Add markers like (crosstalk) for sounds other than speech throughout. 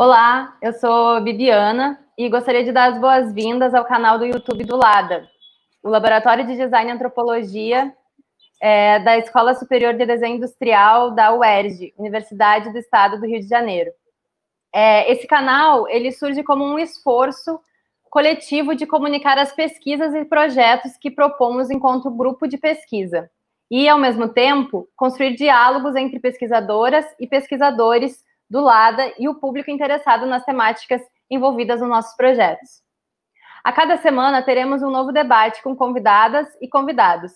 Olá, eu sou Bibiana e gostaria de dar as boas-vindas ao canal do YouTube do LADA, o Laboratório de Design e Antropologia é, da Escola Superior de Desenho Industrial da UERJ, Universidade do Estado do Rio de Janeiro. É, esse canal ele surge como um esforço coletivo de comunicar as pesquisas e projetos que propomos enquanto grupo de pesquisa e, ao mesmo tempo, construir diálogos entre pesquisadoras e pesquisadores do LADA e o público interessado nas temáticas envolvidas nos nossos projetos. A cada semana teremos um novo debate com convidadas e convidados.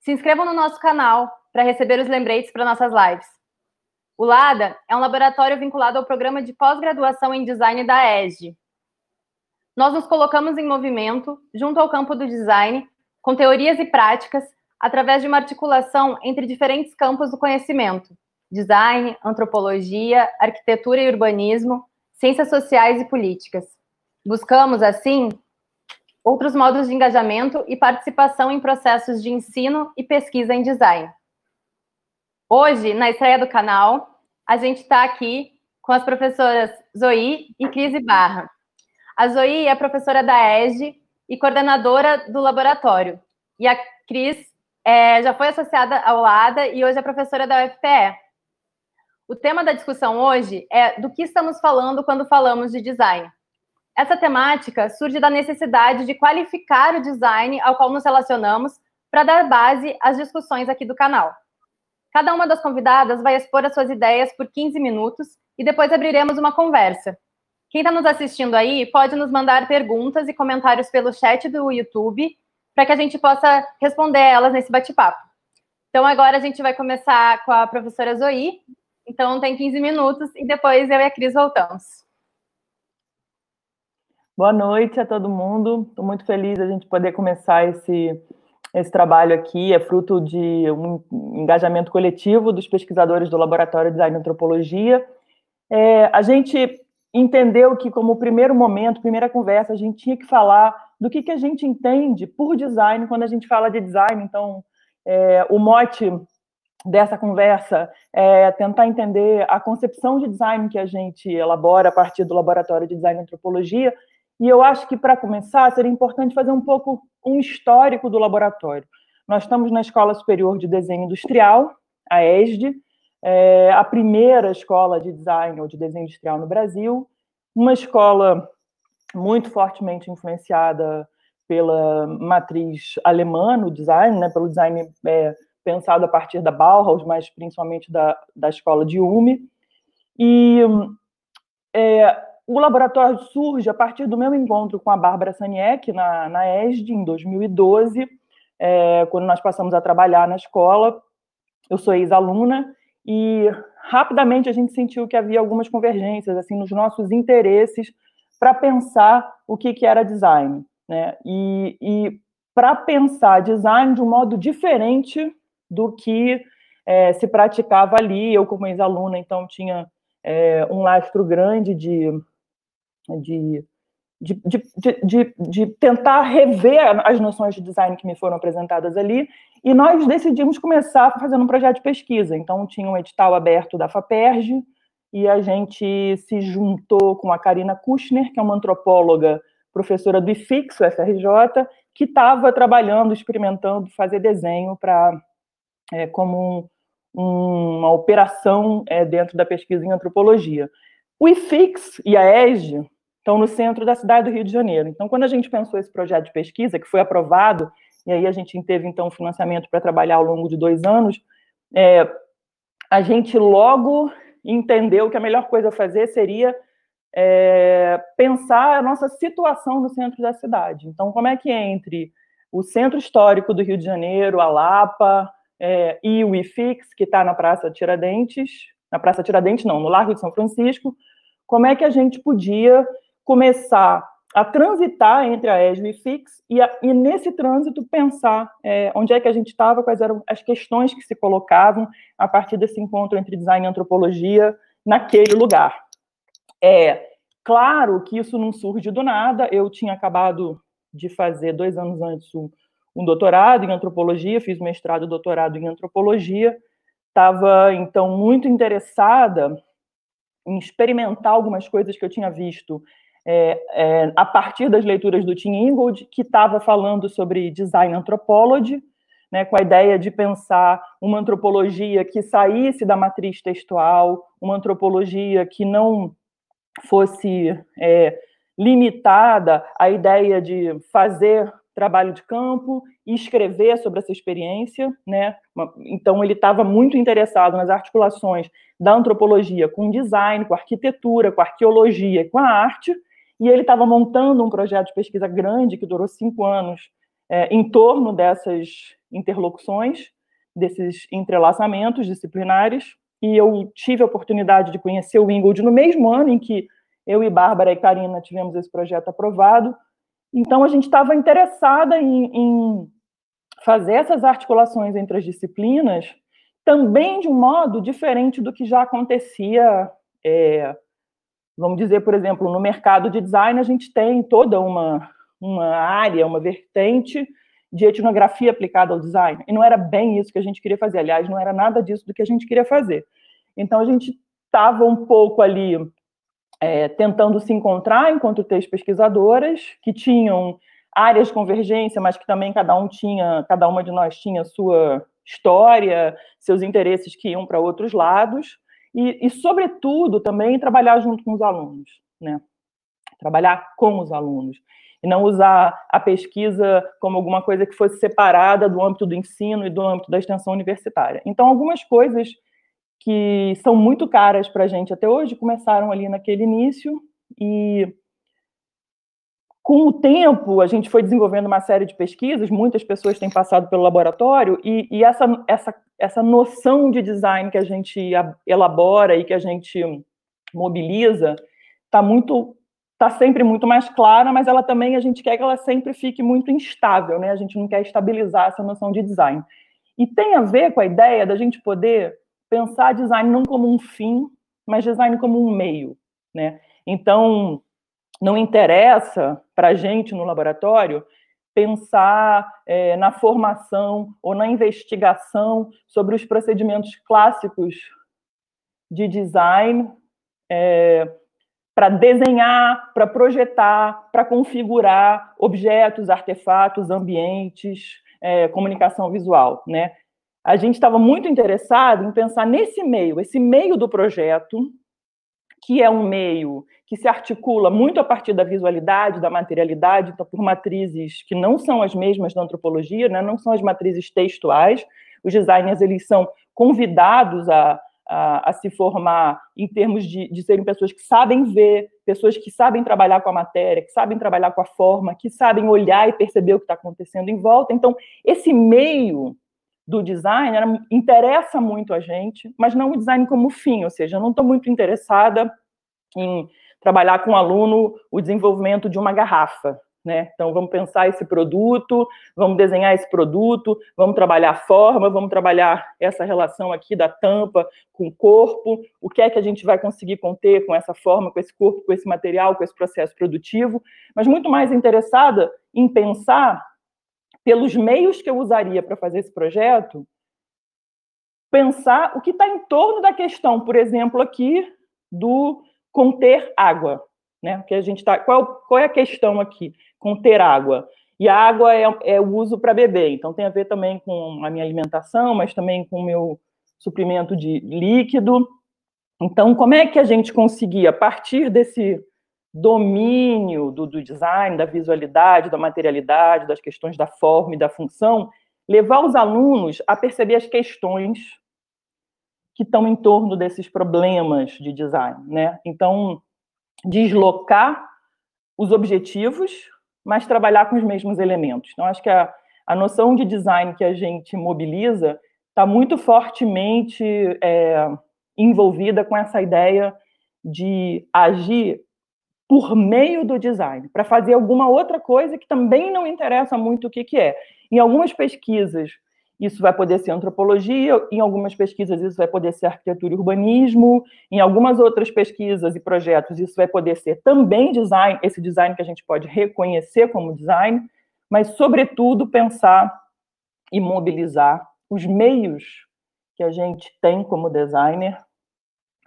Se inscrevam no nosso canal para receber os lembretes para nossas lives. O LADA é um laboratório vinculado ao programa de pós-graduação em design da ESG. Nós nos colocamos em movimento junto ao campo do design, com teorias e práticas, através de uma articulação entre diferentes campos do conhecimento: design, antropologia, arquitetura e urbanismo, ciências sociais e políticas. Buscamos, assim, outros modos de engajamento e participação em processos de ensino e pesquisa em design. Hoje, na estreia do canal, a gente está aqui com as professoras Zoe e Cris Barra. A Zoe é professora da ESG e coordenadora do laboratório. E a Cris é, já foi associada ao ADA e hoje é professora da UFPE. O tema da discussão hoje é do que estamos falando quando falamos de design. Essa temática surge da necessidade de qualificar o design ao qual nos relacionamos para dar base às discussões aqui do canal. Cada uma das convidadas vai expor as suas ideias por 15 minutos e depois abriremos uma conversa. Quem está nos assistindo aí pode nos mandar perguntas e comentários pelo chat do YouTube para que a gente possa responder elas nesse bate-papo. Então, agora a gente vai começar com a professora Zoe. Então, tem 15 minutos e depois eu e a Cris voltamos. Boa noite a todo mundo. Estou muito feliz a gente poder começar esse esse trabalho aqui é fruto de um engajamento coletivo dos pesquisadores do Laboratório de Design e Antropologia. É, a gente entendeu que, como primeiro momento, primeira conversa, a gente tinha que falar do que, que a gente entende por design quando a gente fala de design. Então, é, o mote dessa conversa é tentar entender a concepção de design que a gente elabora a partir do Laboratório de Design e Antropologia e eu acho que, para começar, seria importante fazer um pouco um histórico do laboratório. Nós estamos na Escola Superior de Desenho Industrial, a ESD, é a primeira escola de design ou de desenho industrial no Brasil, uma escola muito fortemente influenciada pela matriz alemã no design, né, pelo design é, pensado a partir da Bauhaus, mas principalmente da, da escola de Ume. E é, o laboratório surge a partir do meu encontro com a Bárbara Saniek na, na ESD, em 2012, é, quando nós passamos a trabalhar na escola. Eu sou ex-aluna e rapidamente a gente sentiu que havia algumas convergências assim nos nossos interesses para pensar o que, que era design. Né? E, e para pensar design de um modo diferente do que é, se praticava ali. Eu, como ex-aluna, então tinha é, um lastro grande de de, de, de, de, de tentar rever as noções de design que me foram apresentadas ali, e nós decidimos começar fazendo um projeto de pesquisa. Então, tinha um edital aberto da FAPERJ, e a gente se juntou com a Karina Kushner, que é uma antropóloga, professora do IFIX, o FRJ, que estava trabalhando, experimentando fazer desenho para é, como um, uma operação é, dentro da pesquisa em antropologia. O IFIX e a ESG estão no centro da cidade do Rio de Janeiro. Então, quando a gente pensou esse projeto de pesquisa, que foi aprovado, e aí a gente teve, então, financiamento para trabalhar ao longo de dois anos, é, a gente logo entendeu que a melhor coisa a fazer seria é, pensar a nossa situação no centro da cidade. Então, como é que entre o centro histórico do Rio de Janeiro, a Lapa é, e o IFIX, que está na Praça Tiradentes, na Praça Tiradentes não, no Largo de São Francisco, como é que a gente podia começar a transitar entre a ESB e FIX e, a, e nesse trânsito pensar é, onde é que a gente estava, quais eram as questões que se colocavam a partir desse encontro entre design e antropologia naquele lugar. É claro que isso não surge do nada. Eu tinha acabado de fazer dois anos antes um, um doutorado em antropologia, fiz mestrado e doutorado em antropologia. Estava então muito interessada em experimentar algumas coisas que eu tinha visto é, é, a partir das leituras do Tim Ingold, que estava falando sobre design anthropology, né, com a ideia de pensar uma antropologia que saísse da matriz textual, uma antropologia que não fosse é, limitada à ideia de fazer trabalho de campo e escrever sobre essa experiência, né? Então ele estava muito interessado nas articulações da antropologia com design, com arquitetura, com arqueologia e com a arte, e ele estava montando um projeto de pesquisa grande que durou cinco anos é, em torno dessas interlocuções, desses entrelaçamentos disciplinares, e eu tive a oportunidade de conhecer o Ingold no mesmo ano em que eu e Bárbara e Karina tivemos esse projeto aprovado, então, a gente estava interessada em, em fazer essas articulações entre as disciplinas, também de um modo diferente do que já acontecia, é, vamos dizer, por exemplo, no mercado de design, a gente tem toda uma, uma área, uma vertente de etnografia aplicada ao design. E não era bem isso que a gente queria fazer, aliás, não era nada disso do que a gente queria fazer. Então, a gente estava um pouco ali é, tentando se encontrar enquanto três pesquisadoras que tinham áreas de convergência, mas que também cada um tinha, cada uma de nós tinha sua história, seus interesses que iam para outros lados, e, e, sobretudo, também trabalhar junto com os alunos, né? Trabalhar com os alunos. E não usar a pesquisa como alguma coisa que fosse separada do âmbito do ensino e do âmbito da extensão universitária. Então, algumas coisas que são muito caras para a gente até hoje, começaram ali naquele início, e com o tempo a gente foi desenvolvendo uma série de pesquisas, muitas pessoas têm passado pelo laboratório, e, e essa, essa, essa noção de design que a gente elabora e que a gente mobiliza está muito está sempre muito mais clara, mas ela também a gente quer que ela sempre fique muito instável, né? A gente não quer estabilizar essa noção de design. E tem a ver com a ideia da gente poder pensar design não como um fim, mas design como um meio, né? Então, não interessa para a gente no laboratório pensar é, na formação ou na investigação sobre os procedimentos clássicos de design é, para desenhar, para projetar, para configurar objetos, artefatos, ambientes, é, comunicação visual, né? A gente estava muito interessado em pensar nesse meio, esse meio do projeto, que é um meio que se articula muito a partir da visualidade, da materialidade, então, por matrizes que não são as mesmas da antropologia, né, não são as matrizes textuais. Os designers eles são convidados a, a, a se formar em termos de, de serem pessoas que sabem ver, pessoas que sabem trabalhar com a matéria, que sabem trabalhar com a forma, que sabem olhar e perceber o que está acontecendo em volta. Então, esse meio do design era, interessa muito a gente, mas não o design como fim, ou seja, eu não estou muito interessada em trabalhar com o aluno o desenvolvimento de uma garrafa, né? Então vamos pensar esse produto, vamos desenhar esse produto, vamos trabalhar a forma, vamos trabalhar essa relação aqui da tampa com o corpo, o que é que a gente vai conseguir conter com essa forma, com esse corpo, com esse material, com esse processo produtivo, mas muito mais interessada em pensar pelos meios que eu usaria para fazer esse projeto, pensar o que está em torno da questão, por exemplo, aqui do conter água, né? Que a gente tá, qual, qual é a questão aqui? Conter água. E a água é, é o uso para beber, então tem a ver também com a minha alimentação, mas também com o meu suprimento de líquido. Então, como é que a gente conseguia, a partir desse domínio do, do, design, da visualidade, da materialidade, das questões da forma e da função, levar os alunos a perceber as questões que estão em torno desses problemas de design, né? Então, deslocar os objetivos, mas trabalhar com os mesmos elementos. Então, acho que a, a noção de design que a gente mobiliza está muito fortemente é, envolvida com essa ideia de agir por meio do design, para fazer alguma outra coisa que também não interessa muito o que, que é. Em algumas pesquisas, isso vai poder ser antropologia, em algumas pesquisas, isso vai poder ser arquitetura e urbanismo, em algumas outras pesquisas e projetos, isso vai poder ser também design, esse design que a gente pode reconhecer como design, mas, sobretudo, pensar e mobilizar os meios que a gente tem como designer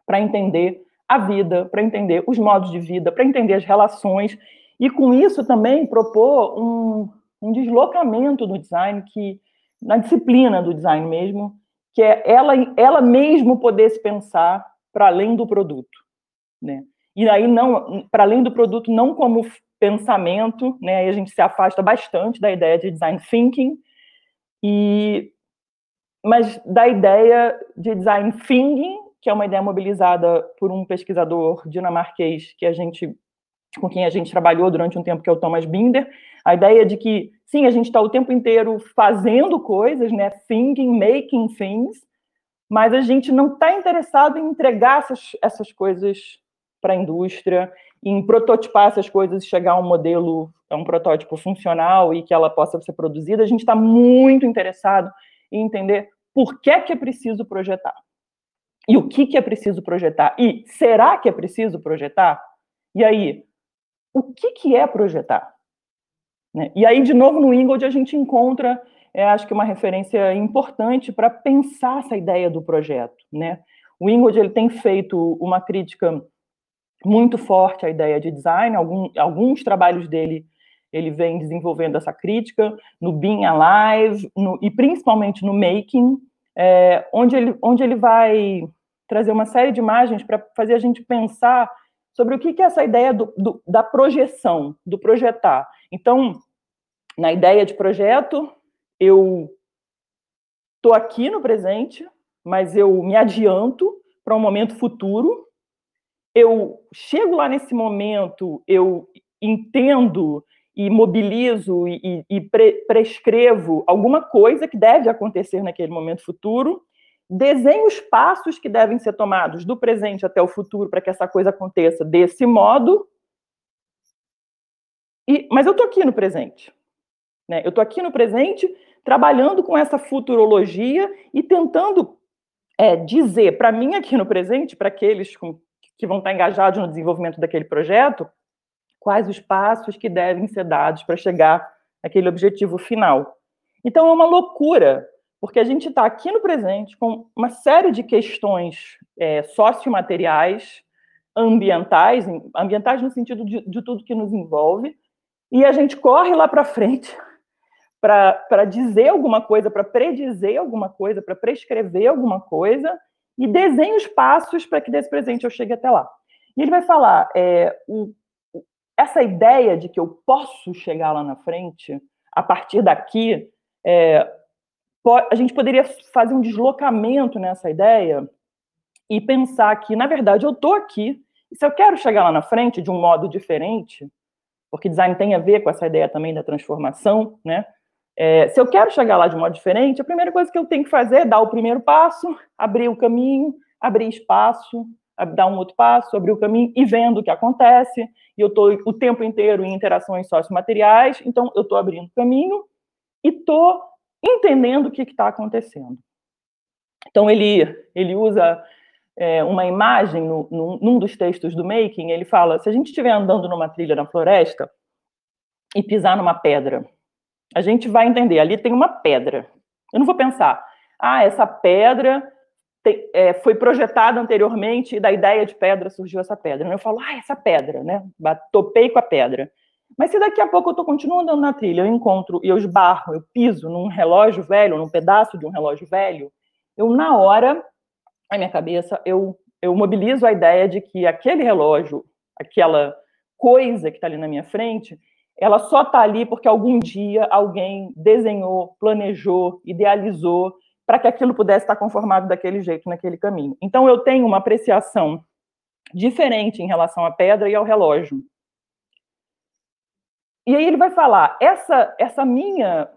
para entender a vida, para entender os modos de vida, para entender as relações, e com isso também propor um, um deslocamento do design, que na disciplina do design mesmo, que é ela, ela mesmo poder se pensar para além do produto, né? E aí não, para além do produto, não como pensamento, né? Aí a gente se afasta bastante da ideia de design thinking e mas da ideia de design thinking, que é uma ideia mobilizada por um pesquisador dinamarquês que a gente com quem a gente trabalhou durante um tempo, que é o Thomas Binder, a ideia de que, sim, a gente está o tempo inteiro fazendo coisas, né, thinking, making things, mas a gente não está interessado em entregar essas, essas coisas para a indústria, em prototipar essas coisas e chegar a um modelo, a um protótipo funcional e que ela possa ser produzida. A gente está muito interessado em entender por que, que é preciso projetar. E o que, que é preciso projetar? E será que é preciso projetar? E aí, o que, que é projetar? Né? E aí, de novo, no Ingold, a gente encontra, é, acho que uma referência importante para pensar essa ideia do projeto. Né? O Ingold ele tem feito uma crítica muito forte à ideia de design, algum, alguns trabalhos dele ele vem desenvolvendo essa crítica no Being Alive no, e principalmente no Making, é, onde, ele, onde ele vai trazer uma série de imagens para fazer a gente pensar sobre o que é essa ideia do, do, da projeção, do projetar. Então, na ideia de projeto, eu estou aqui no presente, mas eu me adianto para um momento futuro. Eu chego lá nesse momento, eu entendo e mobilizo e, e pre prescrevo alguma coisa que deve acontecer naquele momento futuro, desenho os passos que devem ser tomados do presente até o futuro para que essa coisa aconteça desse modo. E, mas eu estou aqui no presente. Né? Eu estou aqui no presente, trabalhando com essa futurologia e tentando é, dizer para mim aqui no presente, para aqueles com, que vão estar engajados no desenvolvimento daquele projeto, quais os passos que devem ser dados para chegar àquele objetivo final. Então é uma loucura porque a gente está aqui no presente com uma série de questões é, sociomateriais, ambientais, ambientais no sentido de, de tudo que nos envolve, e a gente corre lá para frente (laughs) para dizer alguma coisa, para predizer alguma coisa, para prescrever alguma coisa, e desenha os passos para que desse presente eu chegue até lá. E ele vai falar, é, o, essa ideia de que eu posso chegar lá na frente, a partir daqui, é, a gente poderia fazer um deslocamento nessa ideia e pensar que, na verdade, eu estou aqui, e se eu quero chegar lá na frente de um modo diferente, porque design tem a ver com essa ideia também da transformação, né? É, se eu quero chegar lá de um modo diferente, a primeira coisa que eu tenho que fazer é dar o primeiro passo, abrir o caminho, abrir espaço, dar um outro passo, abrir o caminho e vendo o que acontece. E eu estou o tempo inteiro em interações sociomateriais, então eu estou abrindo o caminho e estou entendendo o que está acontecendo. Então, ele, ele usa é, uma imagem no, no, num dos textos do Making, ele fala, se a gente estiver andando numa trilha na floresta e pisar numa pedra, a gente vai entender, ali tem uma pedra. Eu não vou pensar, ah, essa pedra tem, é, foi projetada anteriormente e da ideia de pedra surgiu essa pedra. Eu falo, ah, essa pedra, né? Topei com a pedra. Mas se daqui a pouco eu estou continuando andando na trilha, eu encontro e eu esbarro, eu piso num relógio velho, num pedaço de um relógio velho, eu, na hora, na minha cabeça, eu, eu mobilizo a ideia de que aquele relógio, aquela coisa que está ali na minha frente, ela só está ali porque algum dia alguém desenhou, planejou, idealizou para que aquilo pudesse estar conformado daquele jeito, naquele caminho. Então, eu tenho uma apreciação diferente em relação à pedra e ao relógio. E aí ele vai falar, essa, essa minha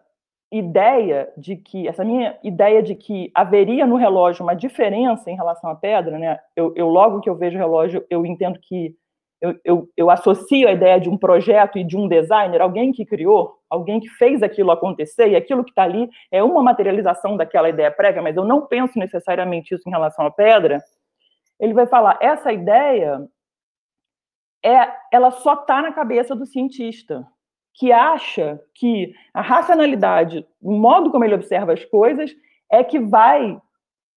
ideia de que, essa minha ideia de que haveria no relógio uma diferença em relação à pedra, né? Eu, eu logo que eu vejo o relógio, eu entendo que eu, eu, eu, associo a ideia de um projeto e de um designer, alguém que criou, alguém que fez aquilo acontecer, e aquilo que está ali é uma materialização daquela ideia prévia, mas eu não penso necessariamente isso em relação à pedra. Ele vai falar, essa ideia é, ela só está na cabeça do cientista que acha que a racionalidade, o modo como ele observa as coisas, é que vai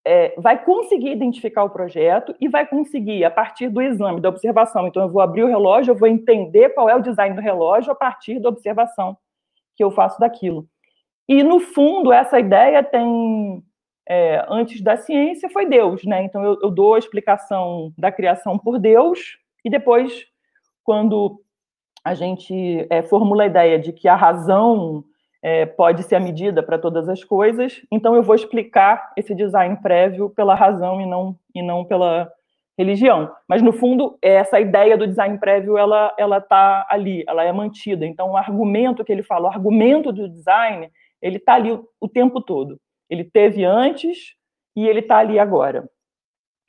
é, vai conseguir identificar o projeto e vai conseguir, a partir do exame, da observação. Então, eu vou abrir o relógio, eu vou entender qual é o design do relógio a partir da observação que eu faço daquilo. E, no fundo, essa ideia tem. É, antes da ciência foi Deus, né? Então, eu, eu dou a explicação da criação por Deus, e depois, quando a gente é, formula a ideia de que a razão é, pode ser a medida para todas as coisas, então eu vou explicar esse design prévio pela razão e não, e não pela religião. Mas, no fundo, essa ideia do design prévio, ela está ali, ela é mantida. Então, o argumento que ele fala, o argumento do design, ele está ali o, o tempo todo. Ele teve antes e ele está ali agora.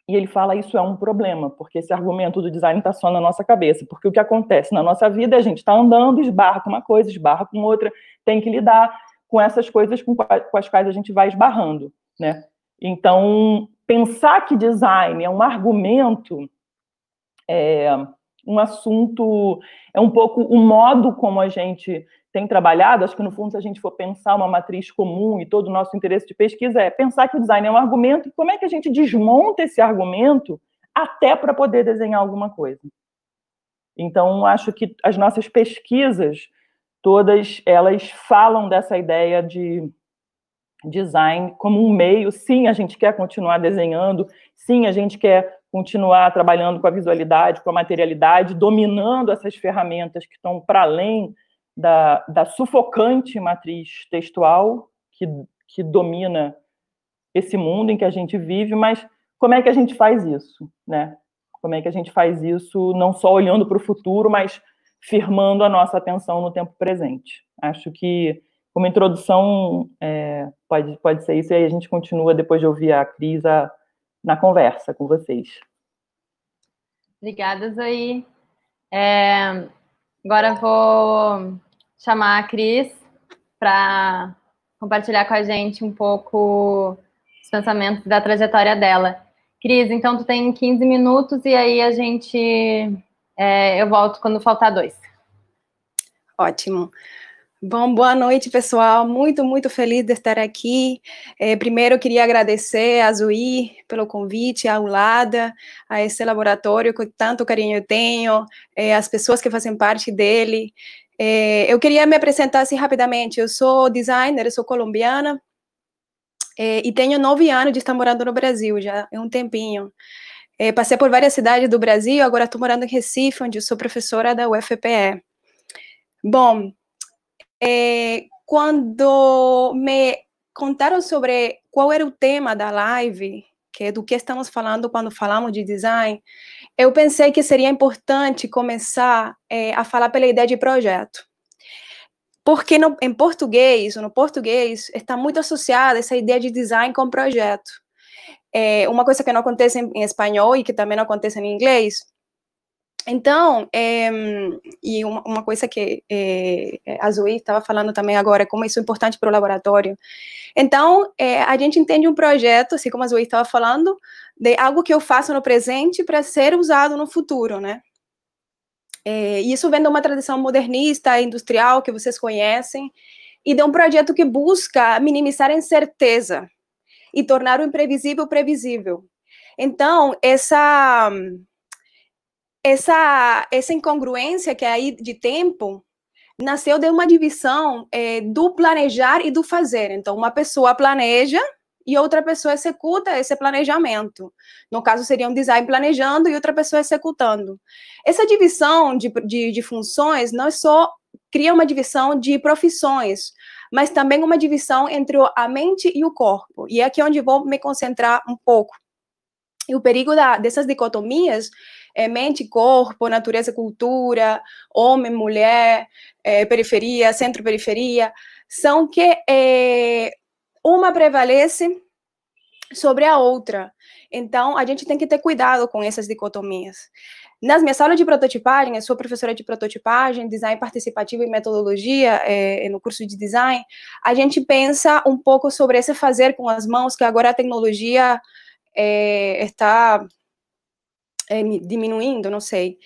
E ele fala isso é um problema, porque esse argumento do design está só na nossa cabeça. Porque o que acontece na nossa vida é a gente está andando, esbarra com uma coisa, esbarra com outra, tem que lidar com essas coisas com, com as quais a gente vai esbarrando, né? Então, pensar que design é um argumento é um assunto, é um pouco o modo como a gente tem trabalhado, acho que no fundo, se a gente for pensar uma matriz comum e todo o nosso interesse de pesquisa é pensar que o design é um argumento e como é que a gente desmonta esse argumento até para poder desenhar alguma coisa. Então, acho que as nossas pesquisas, todas elas falam dessa ideia de design como um meio. Sim, a gente quer continuar desenhando, sim, a gente quer continuar trabalhando com a visualidade, com a materialidade, dominando essas ferramentas que estão para além da, da sufocante matriz textual que, que domina esse mundo em que a gente vive, mas como é que a gente faz isso, né? Como é que a gente faz isso não só olhando para o futuro, mas firmando a nossa atenção no tempo presente? Acho que, como introdução, é, pode, pode ser isso, e aí a gente continua depois de ouvir a Cris a, na conversa com vocês. Obrigada, Zoe. É, agora vou chamar a Cris para compartilhar com a gente um pouco os pensamentos da trajetória dela. Cris, então tu tem 15 minutos e aí a gente é, eu volto quando faltar dois. Ótimo. Bom, boa noite, pessoal. Muito, muito feliz de estar aqui. É, primeiro, queria agradecer a Zui pelo convite, a Ulada, a esse laboratório que tanto carinho eu tenho, é, as pessoas que fazem parte dele. É, eu queria me apresentar assim rapidamente. Eu sou designer, eu sou colombiana e tenho nove anos de estar morando no Brasil já é um tempinho. Passei por várias cidades do Brasil, agora estou morando em Recife, onde sou professora da UFPE. Bom, é, quando me contaram sobre qual era o tema da live, que é do que estamos falando quando falamos de design, eu pensei que seria importante começar é, a falar pela ideia de projeto. Porque no, em português, no português, está muito associada essa ideia de design com projeto. É, uma coisa que não acontece em, em espanhol e que também não acontece em inglês então, é, e uma, uma, coisa que é, a Zoe estava falando também agora, como isso é importante para o laboratório. Então, é, a gente entende um projeto, assim como a Zoe estava falando, de algo que eu faço no presente para ser usado no futuro, né? É, isso vem de uma tradição modernista, industrial, que vocês conhecem, e de um projeto que busca minimizar a incerteza e tornar o imprevisível previsível. Então, essa essa, essa incongruência que é aí de tempo nasceu de uma divisão é, do planejar e do fazer. Então, uma pessoa planeja e outra pessoa executa esse planejamento. No caso, seria um design planejando e outra pessoa executando. Essa divisão de, de, de funções não é só cria uma divisão de profissões, mas também uma divisão entre a mente e o corpo. E é aqui onde vou me concentrar um pouco. E o perigo da, dessas dicotomias é mente, corpo, natureza, cultura, homem, mulher, é, periferia, centro-periferia, são que é, uma prevalece sobre a outra. Então, a gente tem que ter cuidado com essas dicotomias. Nas minhas aulas de prototipagem, eu sou professora de prototipagem, design participativo e metodologia é, no curso de design, a gente pensa um pouco sobre esse fazer com as mãos, que agora a tecnologia é, está é, diminuindo, não sei.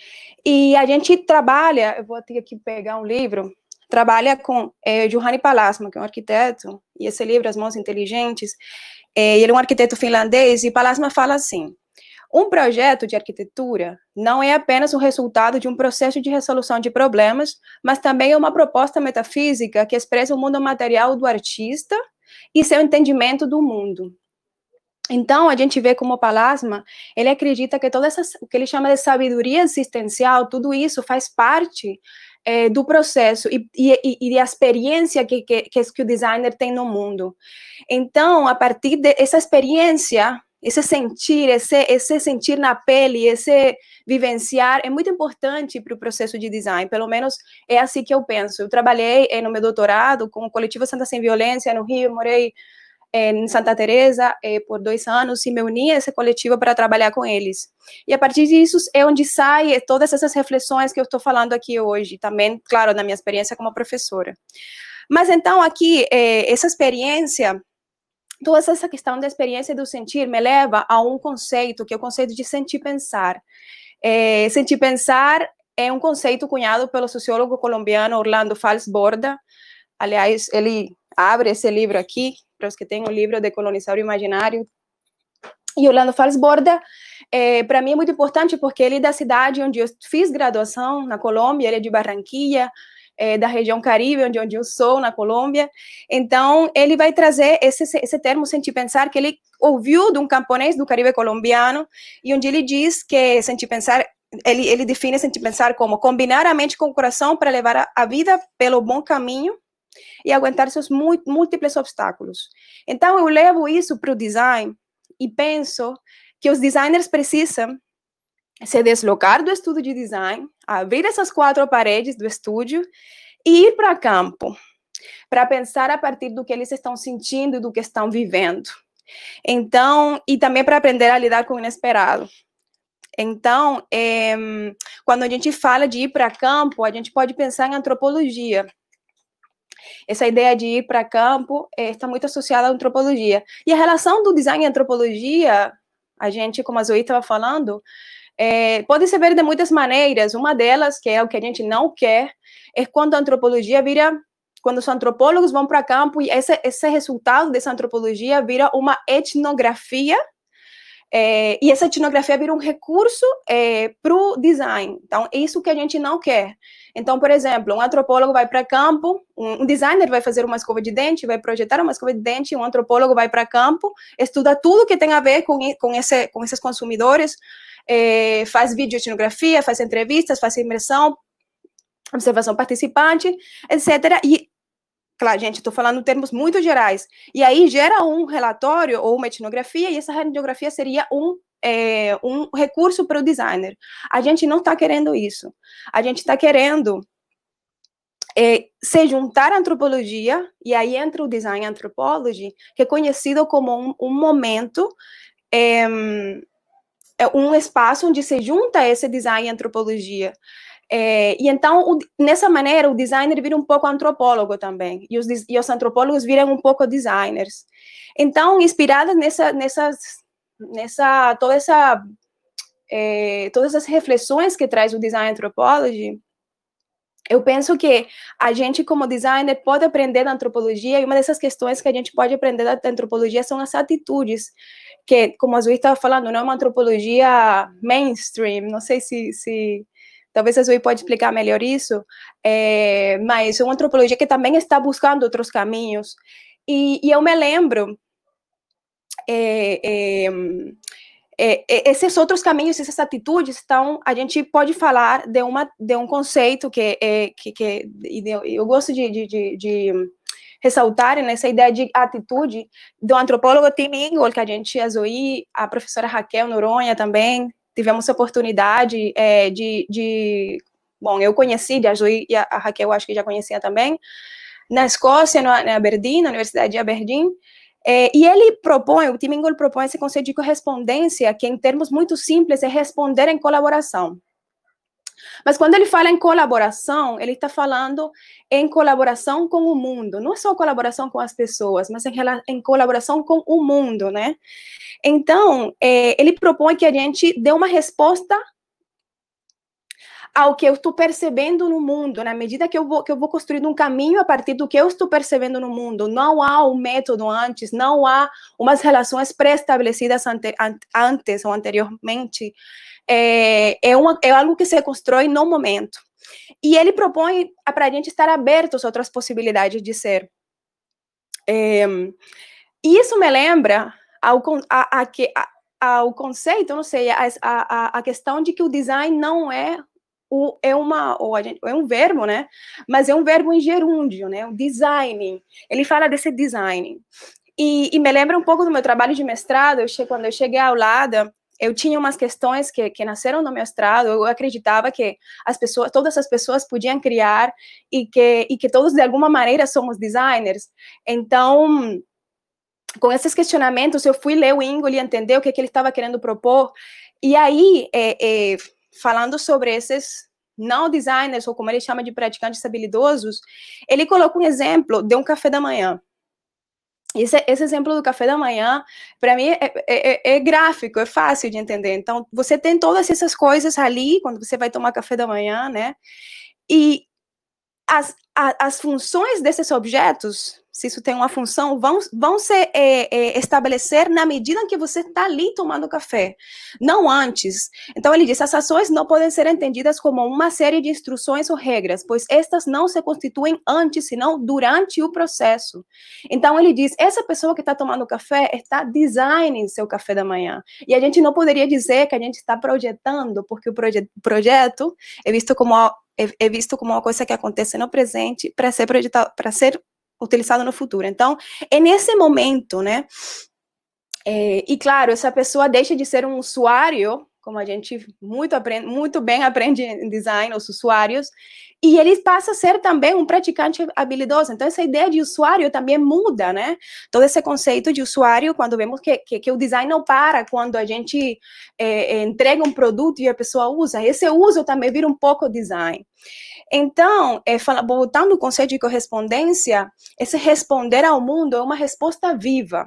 E a gente trabalha, eu vou ter aqui pegar um livro, trabalha com é, Palasma, que é um arquiteto, e esse livro, As Mãos Inteligentes, É, ele é um arquiteto finlandês e Palasma fala assim: um projeto de arquitetura não é apenas o resultado de um processo de resolução de problemas, mas também é uma proposta metafísica que expressa o mundo material do artista e seu entendimento do mundo. Então, a gente vê como Palasma, ele acredita que toda essa, o que ele chama de sabedoria existencial, tudo isso faz parte é, do processo e, e, e da experiência que, que, que o designer tem no mundo. Então, a partir dessa experiência, esse sentir, esse, esse sentir na pele, esse vivenciar é muito importante para o processo de design, pelo menos é assim que eu penso. Eu trabalhei eh, no meu doutorado com o coletivo Santa Sem Violência no Rio, morei em Santa Teresa eh, por dois anos e me uni a esse coletivo para trabalhar com eles. E a partir disso é onde sai todas essas reflexões que eu estou falando aqui hoje, também, claro, na minha experiência como professora. Mas então aqui, essa experiência toda essa questão da experiência do sentir me leva a um conceito, que é o conceito de sentir-pensar. É, sentir-pensar é um conceito cunhado pelo sociólogo colombiano Orlando Fals Borda. Aliás, ele abre esse livro aqui, para os que têm o livro de Colonizar o Imaginário. E Orlando Fals Borda, é, para mim é muito importante porque ele é da cidade onde eu fiz graduação, na Colômbia, ele é de Barranquilla, é, da região Caribe, onde, onde eu sou, na Colômbia. Então, ele vai trazer esse, esse termo sentir pensar que ele ouviu de um camponês do Caribe colombiano, e onde ele diz que sentir pensar ele, ele define sentir pensar como combinar a mente com o coração para levar a, a vida pelo bom caminho e aguentar seus múltiplos obstáculos. Então, eu levo isso para o design e penso que os designers precisam se deslocar do estudo de design, abrir essas quatro paredes do estúdio e ir para campo, para pensar a partir do que eles estão sentindo e do que estão vivendo. Então, e também para aprender a lidar com o inesperado. Então, é, quando a gente fala de ir para campo, a gente pode pensar em antropologia. Essa ideia de ir para campo é, está muito associada à antropologia. E a relação do design e antropologia, a gente, como a Zoe estava falando, é, pode se ver de muitas maneiras. Uma delas, que é o que a gente não quer, é quando a antropologia vira, quando os antropólogos vão para campo e esse, esse resultado dessa antropologia vira uma etnografia é, e essa etnografia vira um recurso é, para o design. Então, é isso que a gente não quer. Então, por exemplo, um antropólogo vai para campo, um, um, designer vai fazer uma escova de dente, vai projetar uma escova de dente, um antropólogo vai para campo, estuda tudo que tem a ver com, com, esse, com esses consumidores, é, faz videoetnografia, faz entrevistas, faz imersão, observação participante, etc. E, claro, gente, estou falando em termos muito gerais. E aí gera um relatório ou uma etnografia, e essa etnografia seria um é, um recurso para o designer. A gente não está querendo isso. A gente está querendo é, se juntar à antropologia, e aí entra o design anthropology, que é conhecido como um, um momento é, é um espaço onde se junta esse design e antropologia. É, e então, o, nessa maneira, o designer vira um pouco antropólogo também, e os, e os antropólogos viram um pouco designers. Então, inspiradas nessa, nessas, nessa, toda essa, é, todas essas reflexões que traz o design anthropology, eu penso que a gente, como designer, pode aprender da antropologia, e uma dessas questões que a gente pode aprender da antropologia são as atitudes que, como a Zui estava falando, não é uma antropologia mainstream, não sei se, se talvez a Zui pode explicar melhor isso, é, mas é uma antropologia que também está buscando outros caminhos. E, e eu me lembro, é, é, é, esses outros caminhos, essas atitudes, então a gente pode falar de, uma, de um conceito que, é, que, que eu gosto de, de, de, de ressaltarem nessa ideia de atitude do antropólogo Tim Ingold, que a gente, a Zoe, a professora Raquel Noronha também, tivemos a oportunidade é, de, de, bom, eu conheci, a Zoe e a, Raquel acho que já conhecia também, na Escócia, na, na Aberdeen, na Universidade de Aberdeen, é, e ele propõe, o Tim Ingold propõe esse conceito de correspondência, que em termos muito simples é responder em colaboração. Mas quando ele fala em colaboração, ele está falando em colaboração com o mundo. Não é só colaboração com as pessoas, mas em, em colaboração com o mundo, né? Então, é, ele propõe que a gente dê uma resposta ao que eu estou percebendo no mundo, na medida que eu vou que eu vou construindo um caminho a partir do que eu estou percebendo no mundo. Não há um método antes, não há umas relações pré-estabelecidas ante, antes ou anteriormente. É, é, uma, é algo que se constrói no momento. E ele propõe para a gente estar abertos a outras possibilidades de ser. É, isso me lembra ao, a, a, a, ao conceito, não sei, a, a, a questão de que o design não é o, é uma é um verbo, né? Mas é um verbo em gerúndio, né? O designing. Ele fala desse design. E, e, me lembra um pouco do meu trabalho de mestrado. Eu cheguei, quando eu cheguei ao Lada, eu tinha umas questões que, que nasceram no mestrado. Eu acreditava que as pessoas, todas as pessoas podiam criar e que e que todos de alguma maneira somos designers. Então com esses questionamentos, eu fui ler o Ingol e entender o que, que ele estava querendo propor. E aí, é, é, falando sobre esses não designers, ou como ele chama de praticantes habilidosos, ele coloca um exemplo de um café da manhã. Esse, esse exemplo do café da manhã, para mim, é, é, é, é, gráfico, é fácil de entender. Então, você tem todas essas coisas ali, quando você vai tomar café da manhã, né? E as, a, as funções desses objetos se isso tem uma função, vão, vão se é, é, estabelecer na medida em que você está ali tomando café, não antes. Então, ele diz: as ações não podem ser entendidas como uma série de instruções ou regras, pois estas não se constituem antes, senão durante o processo. Então, ele diz: essa pessoa que está tomando café está designing seu café da manhã. E a gente não poderia dizer que a gente está projetando, porque o proje projeto é visto como é, é visto como uma coisa que acontece no presente para ser projetado, para ser utilizado no futuro. Então, é nesse momento, né? É, e claro, essa pessoa deixa de ser um usuário, como a gente muito, aprende, muito bem aprende em design, os usuários, e ele passa a ser também um praticante habilidoso. Então, essa ideia de usuário também muda, né? Todo esse conceito de usuário, quando vemos que, que, que o design não para quando a gente é, é entrega um produto e a pessoa usa, esse uso também vira um pouco design. Então, é, fala, voltando ao conceito de correspondência, esse responder ao mundo é uma resposta viva.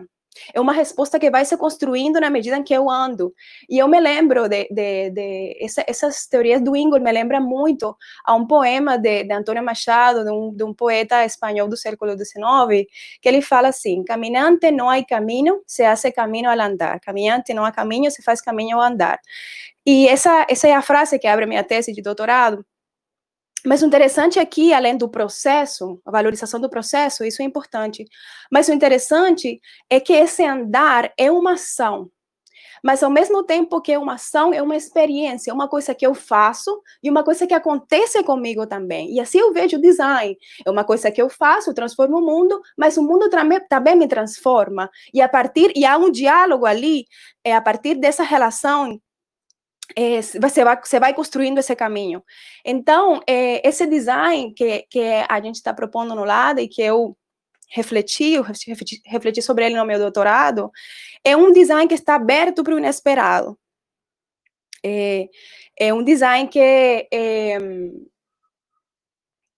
É uma resposta que vai se construindo na medida em que eu ando. E eu me lembro de, de, de essa, essas teorias do Ingor, me lembra muito a um poema de, de Antônio Machado, de um, de um, poeta espanhol do século XIX, que ele fala assim: Caminante não há caminho, se hace caminho ao andar. Caminhante não há caminho, se faz caminho ao andar. E essa, essa é a frase que abre minha tese de doutorado. Mas o interessante aqui, além do processo, a valorização do processo, isso é importante. Mas o interessante é que esse andar é uma ação. Mas ao mesmo tempo que é uma ação, é uma experiência, é uma coisa que eu faço e uma coisa que acontece comigo também. E assim eu vejo o design. É uma coisa que eu faço, transformo o mundo, mas o mundo também me transforma. E a partir, e há um diálogo ali, é a partir dessa relação é, você, vai, você vai construindo esse caminho. Então, é, esse design que, que a gente está propondo no lado e que eu refleti, refleti, refleti sobre ele no meu doutorado, é um design que está aberto para o inesperado. É, é um design que, é,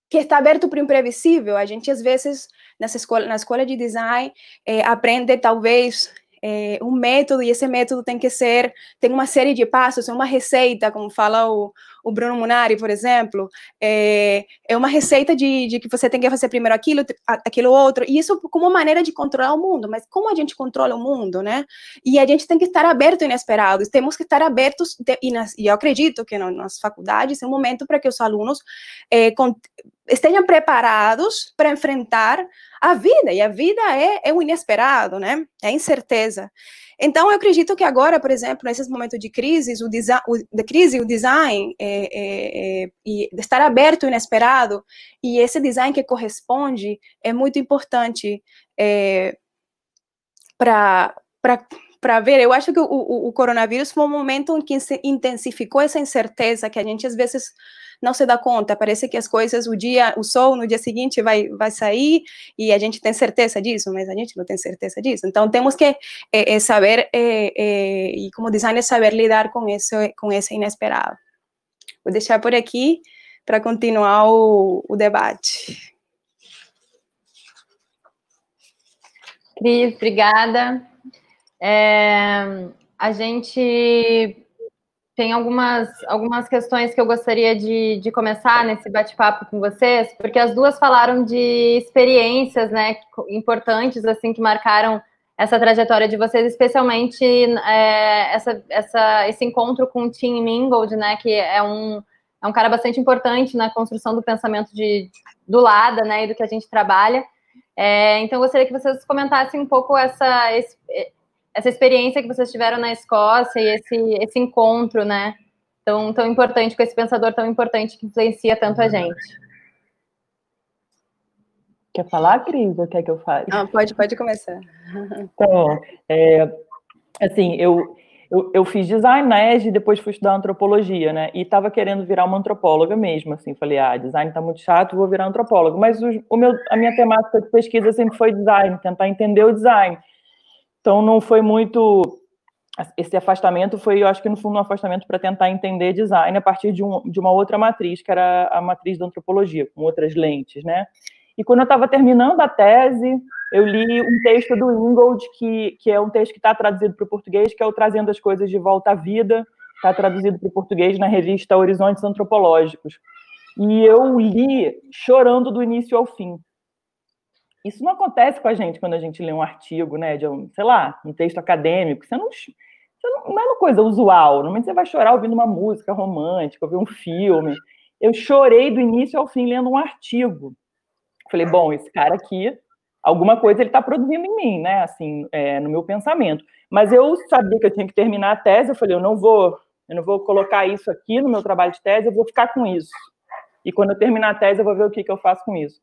que está aberto para o imprevisível. A gente, às vezes, nessa escola, na escola de design, é, aprende, talvez, é, um método e esse método tem que ser, tem uma série de passos, uma receita, como fala o, o Bruno Munari, por exemplo, é, é uma receita de, de, que você tem que fazer primeiro aquilo, aquilo outro, e isso como maneira de controlar o mundo, mas como a gente controla o mundo, né? E a gente tem que estar aberto e inesperado, temos que estar abertos, e, nas, e, eu acredito que nas faculdades é um momento para que os alunos é, com, estejam preparados para enfrentar a vida, e a vida é, é o inesperado, né? É a incerteza. Então, eu acredito que agora, por exemplo, nesses momentos de crise, o, o crise, o design é, é, é, e estar aberto inesperado, e esse design que corresponde é muito importante é, para para ver, eu acho que o, o, o, coronavírus foi um momento em que intensificou essa incerteza que a gente às vezes não se dá conta. Parece que as coisas, o dia, o sol no dia seguinte vai, vai sair e a gente tem certeza disso, mas a gente não tem certeza disso. Então temos que é, é saber é, e como designer saber lidar com isso, com esse inesperado. Vou deixar por aqui para continuar o, o debate. Cris, obrigada. É, a gente tem algumas, algumas questões que eu gostaria de, de começar nesse bate-papo com vocês, porque as duas falaram de experiências, né, importantes, assim, que marcaram essa trajetória de vocês, especialmente é, essa, essa, esse encontro com o Tim Mingold, né, que é um, é um cara bastante importante na construção do pensamento de, do Lada, né, e do que a gente trabalha. É, então, eu gostaria que vocês comentassem um pouco essa, esse, essa experiência que vocês tiveram na Escócia e esse, esse encontro, né? Tão, tão importante, com esse pensador tão importante que influencia tanto a gente. Quer falar, Cris, ou quer que eu fale? Ah, pode, pode começar. (laughs) Então, é, assim, eu, eu, eu, fiz design na ESG e depois fui estudar antropologia, né? E estava querendo virar uma antropóloga mesmo, assim. Falei, ah, design está muito chato, vou virar antropóloga. Mas o, o meu, a minha temática de pesquisa sempre foi design, tentar entender o design. Então, não foi muito. Esse afastamento foi, eu acho que no fundo, um afastamento para tentar entender design a partir de, um, de uma outra matriz, que era a matriz da antropologia, com outras lentes, né? E quando eu estava terminando a tese, eu li um texto do Ingold, que, que é um texto que está traduzido para o português, que é o Trazendo as Coisas de Volta à Vida, está traduzido para o português na revista Horizontes Antropológicos. E eu li chorando do início ao fim. Isso não acontece com a gente quando a gente lê um artigo, né, de um, sei lá, um texto acadêmico. Você não, você não, não é uma coisa usual. Normalmente você vai chorar ouvindo uma música romântica, ouvir um filme. Eu chorei do início ao fim lendo um artigo. Falei, bom, esse cara aqui, alguma coisa ele está produzindo em mim, né, assim, é, no meu pensamento. Mas eu sabia que eu tinha que terminar a tese. Eu falei, eu não vou, eu não vou colocar isso aqui no meu trabalho de tese. Eu vou ficar com isso. E quando eu terminar a tese, eu vou ver o que, que eu faço com isso.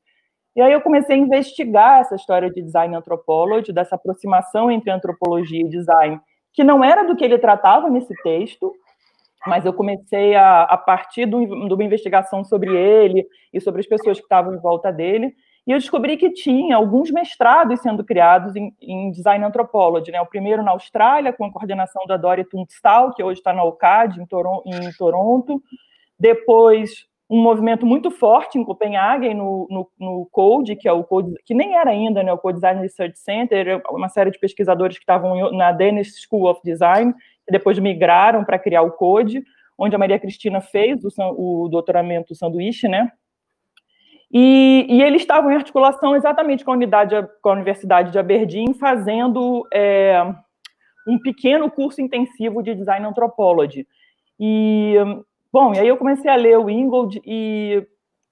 E aí eu comecei a investigar essa história de design antropology, dessa aproximação entre antropologia e design, que não era do que ele tratava nesse texto, mas eu comecei a, a partir de uma investigação sobre ele e sobre as pessoas que estavam em volta dele, e eu descobri que tinha alguns mestrados sendo criados em, em design anthropology, né? O primeiro na Austrália, com a coordenação da Dori Tunstall, que hoje está na UCAD, em, Toron em Toronto. Depois, um movimento muito forte em Copenhague, no, no, no, Code, que é o Code, que nem era ainda, né, o Code Design Research Center, uma série de pesquisadores que estavam na Danish School of Design, que depois migraram para criar o Code, onde a Maria Cristina fez o, o doutoramento sanduíche, né? E, e, eles estavam em articulação exatamente com a unidade, com a Universidade de Aberdeen, fazendo é, um pequeno curso intensivo de Design Anthropology. E Bom, e aí eu comecei a ler o Ingold e,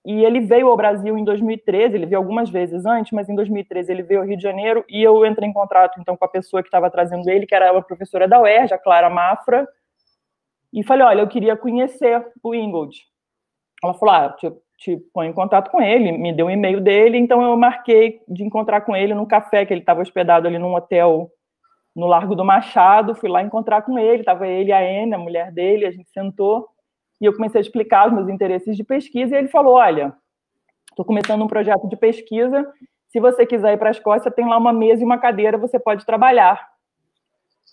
e ele veio ao Brasil em 2013, ele veio algumas vezes antes, mas em 2013 ele veio ao Rio de Janeiro e eu entrei em contato então com a pessoa que estava trazendo ele, que era uma professora da UERJ, a Clara Mafra, e falei, olha, eu queria conhecer o Ingold. Ela falou, ah, te, te põe em contato com ele, me deu um e-mail dele, então eu marquei de encontrar com ele num café que ele estava hospedado ali num hotel no Largo do Machado, fui lá encontrar com ele, estava ele e a Anne, a mulher dele, a gente sentou, e eu comecei a explicar os meus interesses de pesquisa, e ele falou: Olha, estou começando um projeto de pesquisa. Se você quiser ir para a Escócia, tem lá uma mesa e uma cadeira, você pode trabalhar.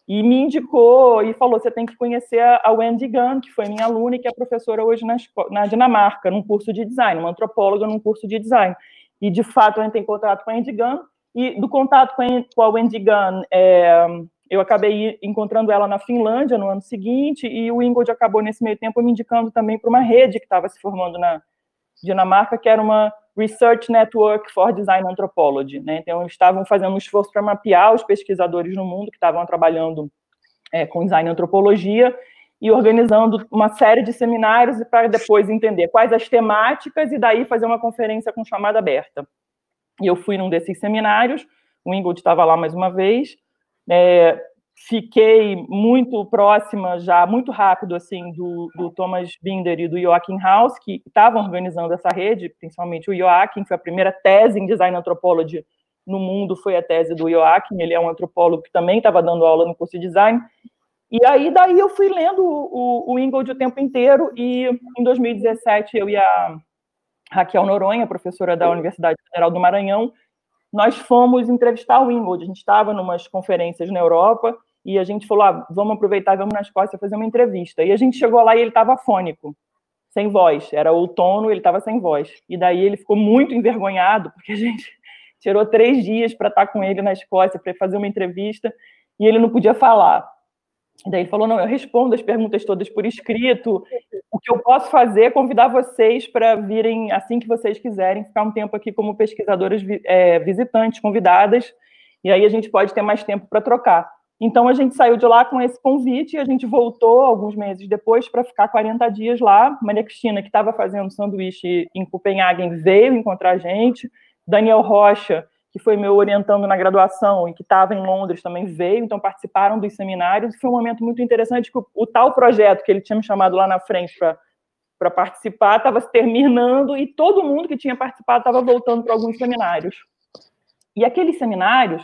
E me indicou e falou: você tem que conhecer a Wendy Gunn, que foi minha aluna e que é professora hoje na, na Dinamarca, num curso de design, uma antropóloga num curso de design. E, de fato, eu entrei em contato com a Wendy Gunn, e do contato com a Wendy Gunn, é, eu acabei encontrando ela na Finlândia no ano seguinte, e o Ingold acabou, nesse meio tempo, me indicando também para uma rede que estava se formando na Dinamarca, que era uma Research Network for Design Anthropology. Né? Então, eles estavam fazendo um esforço para mapear os pesquisadores no mundo que estavam trabalhando é, com design antropologia e organizando uma série de seminários para depois entender quais as temáticas e daí fazer uma conferência com chamada aberta. E eu fui num desses seminários, o Ingold estava lá mais uma vez, é, fiquei muito próxima já, muito rápido, assim, do, do Thomas Binder e do Joachim House, que estavam organizando essa rede, principalmente o Joachim, foi a primeira tese em Design Anthropology no mundo, foi a tese do Joachim, ele é um antropólogo que também estava dando aula no curso de Design, e aí, daí eu fui lendo o, o Ingold o tempo inteiro, e em 2017 eu e a Raquel Noronha, professora da Universidade Federal do Maranhão, nós fomos entrevistar o Ingold. A gente estava em umas conferências na Europa e a gente falou: ah, vamos aproveitar vamos na Escócia fazer uma entrevista. E a gente chegou lá e ele estava fônico, sem voz. Era outono, ele estava sem voz. E daí ele ficou muito envergonhado, porque a gente (laughs) tirou três dias para estar com ele na Escócia, para fazer uma entrevista, e ele não podia falar. Daí ele falou: não, eu respondo as perguntas todas por escrito. O que eu posso fazer é convidar vocês para virem assim que vocês quiserem, ficar um tempo aqui como pesquisadoras é, visitantes, convidadas, e aí a gente pode ter mais tempo para trocar. Então a gente saiu de lá com esse convite e a gente voltou alguns meses depois para ficar 40 dias lá. Maria Cristina, que estava fazendo sanduíche em Copenhague, veio encontrar a gente. Daniel Rocha, que foi meu orientando na graduação e que estava em Londres, também veio, então participaram dos seminários. E foi um momento muito interessante que o, o tal projeto que ele tinha me chamado lá na frente para participar estava se terminando e todo mundo que tinha participado estava voltando para alguns seminários. E aqueles seminários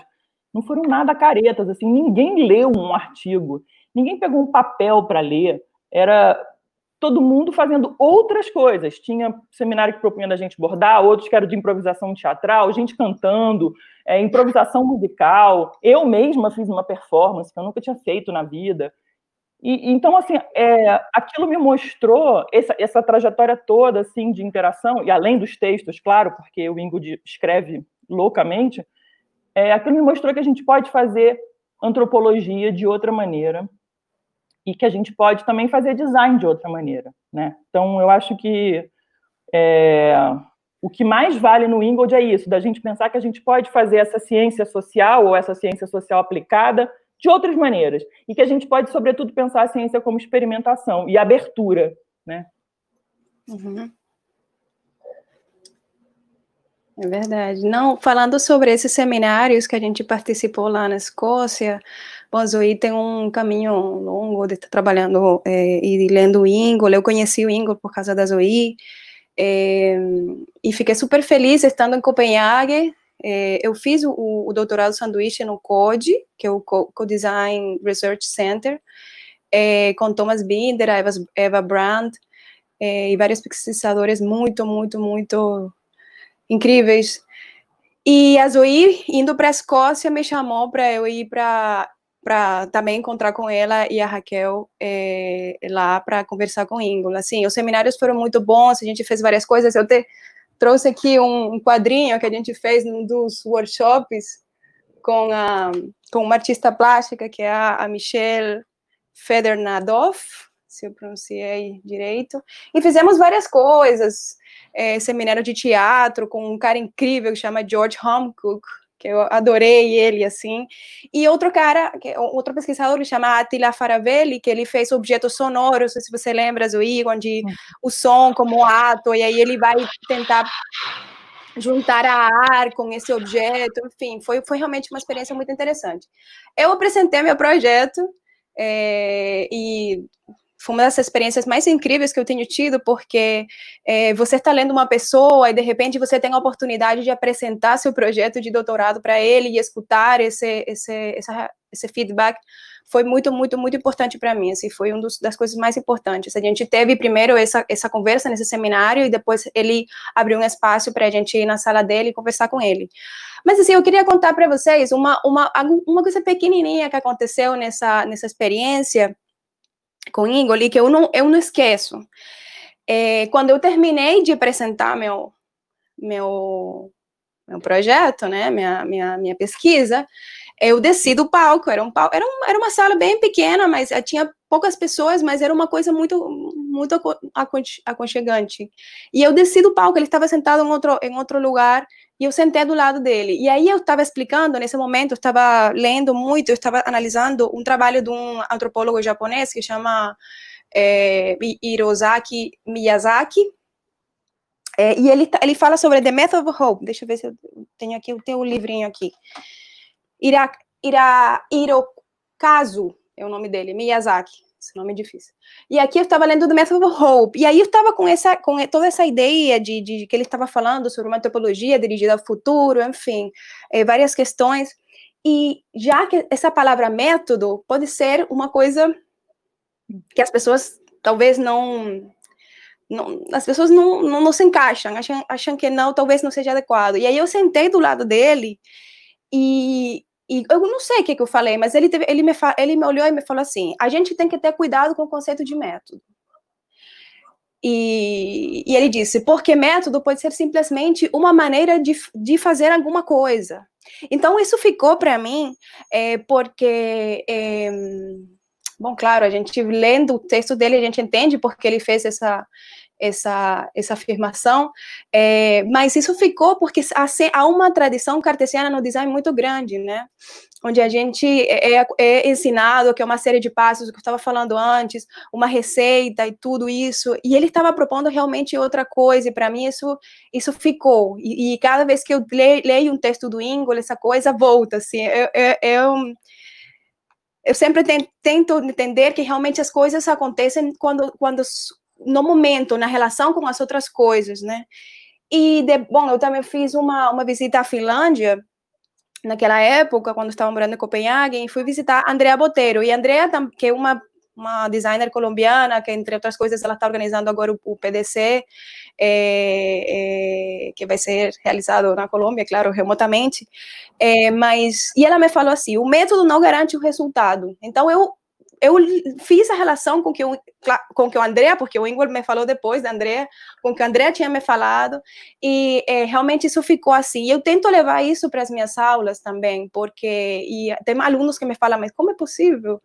não foram nada caretas, assim, ninguém leu um artigo, ninguém pegou um papel para ler, era todo mundo fazendo outras coisas. Tinha seminário que propunha da gente bordar, outros que eram de improvisação teatral, gente cantando, é, improvisação musical. Eu mesma fiz uma performance que eu nunca tinha feito na vida. E, então, assim, é, aquilo me mostrou essa, essa trajetória toda, assim, de interação, e além dos textos, claro, porque o Ingo escreve loucamente, é, aquilo me mostrou que a gente pode fazer antropologia de outra maneira e que a gente pode também fazer design de outra maneira, né? Então, eu acho que é, o que mais vale no Ingold é isso, da gente pensar que a gente pode fazer essa ciência social ou essa ciência social aplicada de outras maneiras e que a gente pode, sobretudo, pensar a ciência como experimentação e abertura, né? Uhum. É verdade. Não, falando sobre esses seminários que a gente participou lá na Escócia, bom, Zoe tem um caminho longo de estar trabalhando é, e lendo o Ingol. Eu conheci o Ingol por causa da Zoe é, e fiquei super feliz estando em Copenhague. É, eu fiz o, o, doutorado sanduíche no CODE, que é o Co-Design Research Center, com Thomas Binder, Eva, Eva Brandt e vários pesquisadores muito, muito, muito incríveis. E a Zoe, indo para a Escócia, me chamou para eu ir para para também encontrar com ela e a Raquel é, lá para conversar com Íngola. Assim, os seminários foram muito bons, a gente fez várias coisas. Eu te trouxe aqui um, um quadrinho que a gente fez num dos workshops com, a, com uma artista plástica, que é a, a Michelle Federnadov, se eu pronunciei direito. E fizemos várias coisas é, seminário de teatro com um cara incrível que chama George Homcook, que eu adorei ele, assim. E outro cara, que, outro pesquisador que chama Attila Faravelli, que ele fez objetos sonoros, se você lembra, Zoe, onde o som como ato, e aí ele vai tentar juntar a ar com esse objeto, enfim, foi, foi realmente uma experiência muito interessante. Eu apresentei meu projeto é, e foi uma das experiências mais incríveis que eu tenho tido, porque é, você está lendo uma pessoa e de repente você tem a oportunidade de apresentar seu projeto de doutorado para ele e escutar esse, esse, essa, esse feedback foi muito, muito, muito importante para mim. Assim, foi uma das coisas mais importantes. A gente teve primeiro essa, essa conversa nesse seminário e depois ele abriu um espaço para a gente ir na sala dele e conversar com ele. Mas assim, eu queria contar para vocês uma, uma, uma coisa pequenininha que aconteceu nessa, nessa experiência com Ingoli que eu não, eu não esqueço. É, quando eu terminei de apresentar meu, meu, meu projeto, né, minha, minha, minha pesquisa, eu desci do palco, era, um palco era, um, era uma sala bem pequena, mas tinha poucas pessoas, mas era uma coisa muito, muito aconchegante. E eu desci do palco, ele estava sentado em outro, em outro lugar, e eu sentei do lado dele. E aí eu estava explicando, nesse momento, eu estava lendo muito, eu estava analisando um trabalho de um antropólogo japonês que chama é, Hirosaki Miyazaki. É, e ele, ele fala sobre The Method of Hope. Deixa eu ver se eu tenho aqui, eu tenho um livrinho aqui. Ira, Ira, Hirokazu é o nome dele, Miyazaki. Esse nome é difícil. E aqui eu estava lendo do método Hope, e aí eu estava com essa, com toda essa ideia de, de que ele estava falando sobre uma antropologia dirigida ao futuro, enfim, é, várias questões. E já que essa palavra método pode ser uma coisa que as pessoas talvez não não, as pessoas não, não, não, se encaixam, acham, acham que não, talvez não seja adequado. E aí eu sentei do lado dele e, e eu não sei o que, que eu falei, mas ele, teve, ele, me, ele me olhou e me falou assim: a gente tem que ter cuidado com o conceito de método. E, e ele disse: porque método pode ser simplesmente uma maneira de, de fazer alguma coisa. Então, isso ficou para mim, é, porque é, bom, claro, a gente lendo o texto dele, a gente entende porque ele fez essa, essa, essa afirmação, é, mas isso ficou porque há uma tradição cartesiana no design muito grande, né? Onde a gente é, é, é ensinado que é uma série de passos, o que eu estava falando antes, uma receita e tudo isso, e ele estava propondo realmente outra coisa, e para mim isso, isso ficou. E, e, cada vez que eu leio, leio um texto do Ingol, essa coisa volta, assim, eu, eu, eu eu sempre tento entender que realmente as coisas acontecem quando, quando no momento, na relação com as outras coisas, né? E, de, bom, eu também fiz uma, uma visita à Finlândia, naquela época, quando estava morando em Copenhague, e fui visitar Andrea Botero. E Andrea, que é uma, uma designer colombiana, que, entre outras coisas, ela está organizando agora o, o PDC, é, é, que vai ser realizado na Colômbia, claro, remotamente. É, mas, e ela me falou assim, o método não garante o resultado. Então, eu eu fiz a relação com que o, com que o André, porque o Ingrid me falou depois da André, com que o André tinha me falado, e é, realmente isso ficou assim. E eu tento levar isso para as minhas aulas também, porque e tem alunos que me falam, mas como é possível?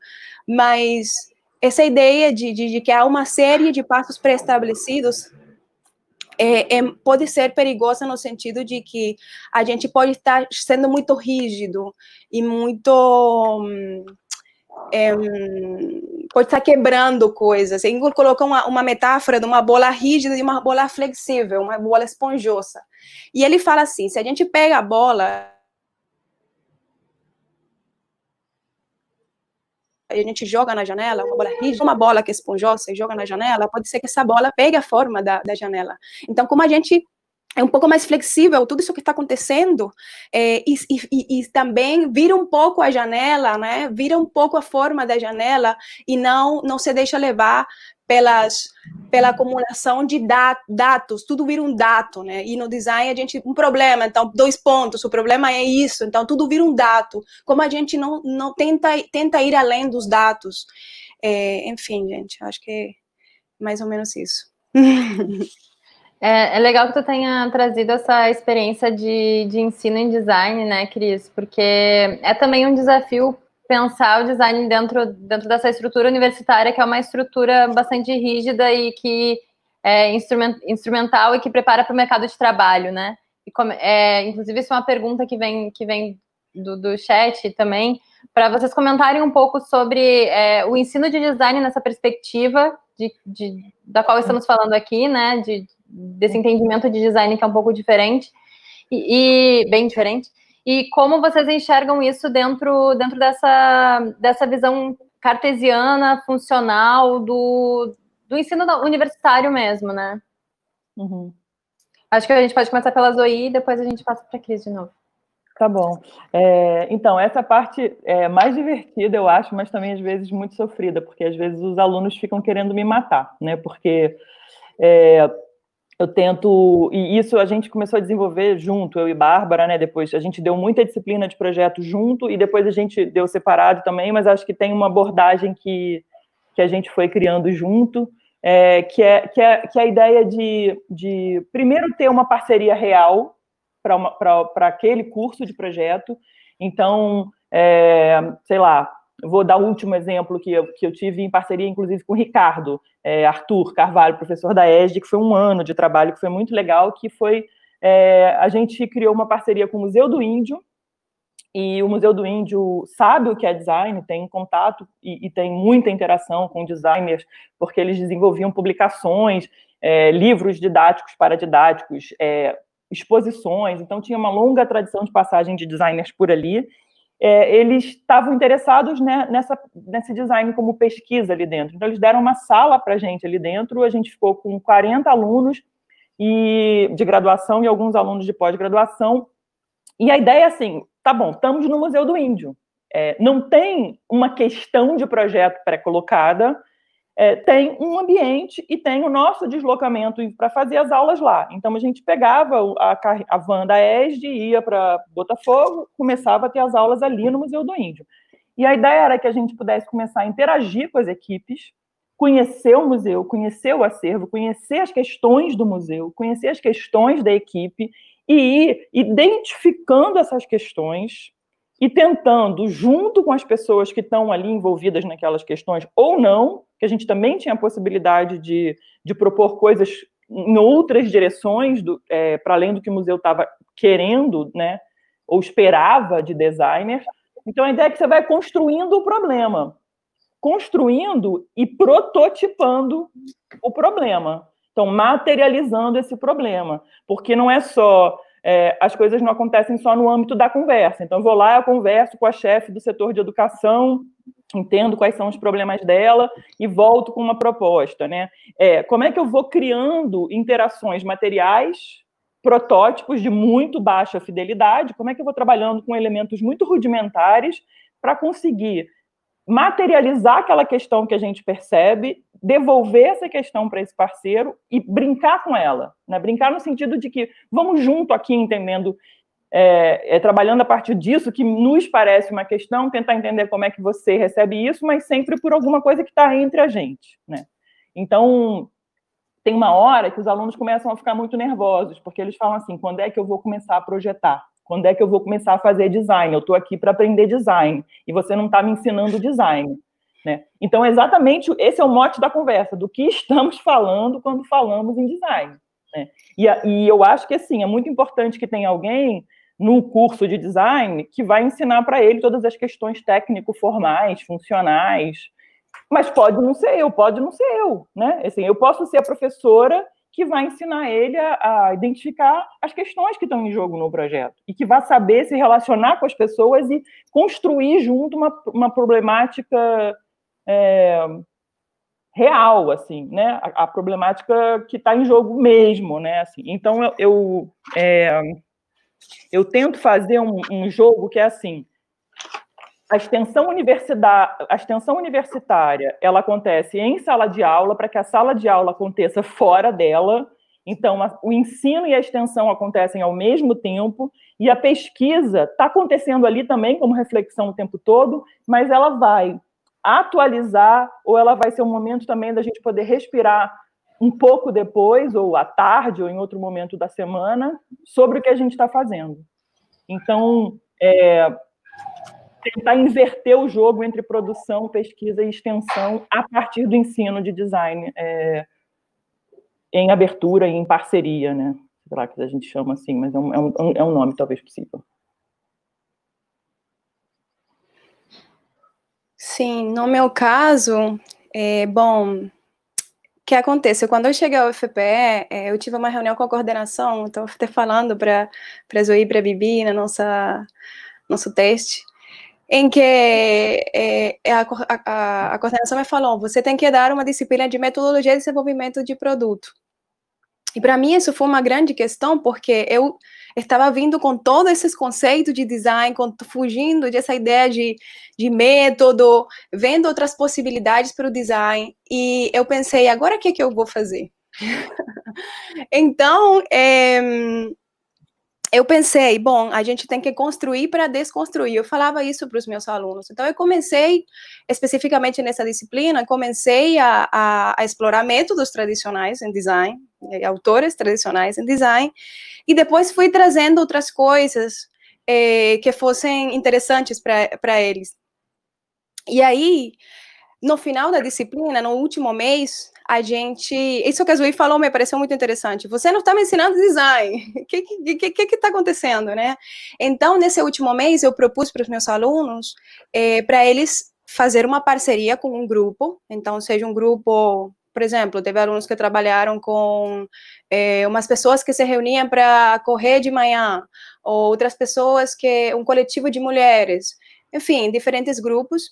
Mas essa ideia de, de, de que há uma série de passos pré-estabelecidos é, é, pode ser perigosa no sentido de que a gente pode estar sendo muito rígido e muito hum, é, pode estar quebrando coisas. Ingor colocou uma, uma, metáfora de uma bola rígida e uma bola flexível, uma bola esponjosa. E ele fala assim: se a gente pega a bola. a gente joga na janela, uma bola rígida, uma bola que é esponjosa e joga na janela, pode ser que essa bola pegue a forma da, da janela. Então, como a gente é um pouco mais flexível tudo isso que está acontecendo é, e, e, e, também vira um pouco a janela, né? Vira um pouco a forma da janela e não não se deixa levar pelas pela acumulação de dat, dados, tudo vira um dado, né? E no design a gente um problema, então dois pontos, o problema é isso, então tudo vira um dado. Como a gente não não tenta tenta ir além dos dados, é, enfim, gente, acho que é mais ou menos isso. (laughs) É, é, legal que tu tenha trazido essa experiência de, de ensino em design, né, Cris? Porque é também um desafio pensar o design dentro, dentro dessa estrutura universitária, que é uma estrutura bastante rígida e que é instrument, instrumental e que prepara para o mercado de trabalho, né? E como, é, inclusive, isso é uma pergunta que vem, que vem do, do chat também, para vocês comentarem um pouco sobre é, o ensino de design nessa perspectiva de, de, da qual estamos falando aqui, né? De, desse entendimento de design que é um pouco diferente e, e, bem diferente. E como vocês enxergam isso dentro, dentro dessa, dessa visão cartesiana, funcional do, do ensino universitário mesmo, né? Uhum. Acho que a gente pode começar pela Zoe e depois a gente passa para a Cris de novo. Tá bom. É, então, essa parte é mais divertida, eu acho, mas também às vezes muito sofrida, porque às vezes os alunos ficam querendo me matar, né? Porque é, eu tento, e isso a gente começou a desenvolver junto, eu e Bárbara, né? Depois a gente deu muita disciplina de projeto junto e depois a gente deu separado também, mas acho que tem uma abordagem que, que a gente foi criando junto, é, que, é, que, é, que é a ideia de, de primeiro ter uma parceria real para aquele curso de projeto. Então, é, sei lá, vou dar o último exemplo que eu, que eu tive em parceria, inclusive, com o Ricardo é, Arthur Carvalho, professor da ESD, que foi um ano de trabalho que foi muito legal, que foi é, a gente criou uma parceria com o Museu do Índio, e o Museu do Índio sabe o que é design, tem contato e, e tem muita interação com designers, porque eles desenvolviam publicações, é, livros didáticos para didáticos, é, exposições, então tinha uma longa tradição de passagem de designers por ali, é, eles estavam interessados né, nessa, nesse design como pesquisa ali dentro. Então, eles deram uma sala para a gente ali dentro, a gente ficou com 40 alunos e, de graduação e alguns alunos de pós-graduação. E a ideia é assim: tá bom, estamos no Museu do Índio. É, não tem uma questão de projeto pré-colocada, é, tem um ambiente e tem o nosso deslocamento para fazer as aulas lá. Então, a gente pegava a, a van da ESD, ia para Botafogo, começava a ter as aulas ali no Museu do Índio. E a ideia era que a gente pudesse começar a interagir com as equipes, conhecer o museu, conhecer o acervo, conhecer as questões do museu, conhecer as questões da equipe e ir identificando essas questões e tentando, junto com as pessoas que estão ali envolvidas naquelas questões, ou não, que a gente também tinha a possibilidade de, de propor coisas em outras direções, é, para além do que o museu estava querendo, né, ou esperava de designer. Então, a ideia é que você vai construindo o problema, construindo e prototipando o problema. Então, materializando esse problema, porque não é só é, as coisas não acontecem só no âmbito da conversa. Então, eu vou lá, eu converso com a chefe do setor de educação, entendo quais são os problemas dela e volto com uma proposta, né? É, como é que eu vou criando interações materiais, protótipos de muito baixa fidelidade? Como é que eu vou trabalhando com elementos muito rudimentares para conseguir materializar aquela questão que a gente percebe, devolver essa questão para esse parceiro e brincar com ela, né? Brincar no sentido de que vamos junto aqui entendendo, é, é, trabalhando a partir disso que nos parece uma questão, tentar entender como é que você recebe isso, mas sempre por alguma coisa que está entre a gente, né? Então tem uma hora que os alunos começam a ficar muito nervosos porque eles falam assim, quando é que eu vou começar a projetar? Quando é que eu vou começar a fazer design? Eu estou aqui para aprender design e você não está me ensinando design. Né? Então, exatamente esse é o mote da conversa, do que (laughs) estamos falando quando falamos em design. Né? E, e eu acho que, assim, é muito importante que tenha alguém no curso de design que vai ensinar para ele todas as questões técnico-formais, funcionais, mas pode não ser eu, pode não ser eu, né? Assim, eu posso ser a professora que vai ensinar ele a, a, identificar as questões que estão em jogo no projeto e que vai saber se relacionar com as pessoas e construir junto uma, uma problemática é, real, assim, né? A, a problemática que está em jogo mesmo, né? Assim, então eu eu, é, eu tento fazer um, um jogo que é assim a extensão, a extensão universitária ela acontece em sala de aula para que a sala de aula aconteça fora dela. Então, a, o ensino e a extensão acontecem ao mesmo tempo, e a pesquisa está acontecendo ali também como reflexão o tempo todo, mas ela vai atualizar, ou ela vai ser um momento também da gente poder respirar um pouco depois, ou à tarde, ou em outro momento da semana, sobre o que a gente está fazendo. Então, é, tentar inverter o jogo entre produção, pesquisa e extensão a partir do ensino de design é, em abertura e em parceria, né? Sei lá que a gente chama assim, mas é um, é um, é um nome talvez possível. Sim, no meu caso, é, bom, que acontece? Quando eu cheguei ao FPE, é, eu tive uma reunião com a coordenação, estou até falando para a Zoe e para a Bibi na nossa nosso teste, em que é, a, a, a, coordenação me falou, você tem que dar uma disciplina de metodologia de desenvolvimento de produto. E para mim isso foi uma grande questão, porque eu estava vindo com todos esses conceitos de design, fugindo dessa ideia de, de método, vendo outras possibilidades para o design, e eu pensei, agora o que, é que eu vou fazer? (laughs) então, é, eu pensei, bom, a gente tem que construir para desconstruir. Eu falava isso para os meus alunos. Então, eu comecei, especificamente nessa disciplina, comecei a, a, a, explorar métodos tradicionais em design, autores tradicionais em design, e depois fui trazendo outras coisas eh, que fossem interessantes para eles. E aí, no final da disciplina, no último mês, a gente. Isso que a Zui falou me pareceu muito interessante. Você não está me ensinando design. O (laughs) que está que, que, que tá acontecendo, né? Então, nesse último mês, eu propus para os meus alunos é, para eles fazer uma parceria com um grupo. Então, seja um grupo. Por exemplo, teve alunos que trabalharam com é, umas pessoas que se reuniam para correr de manhã, ou outras pessoas que. um coletivo de mulheres. Enfim, diferentes grupos.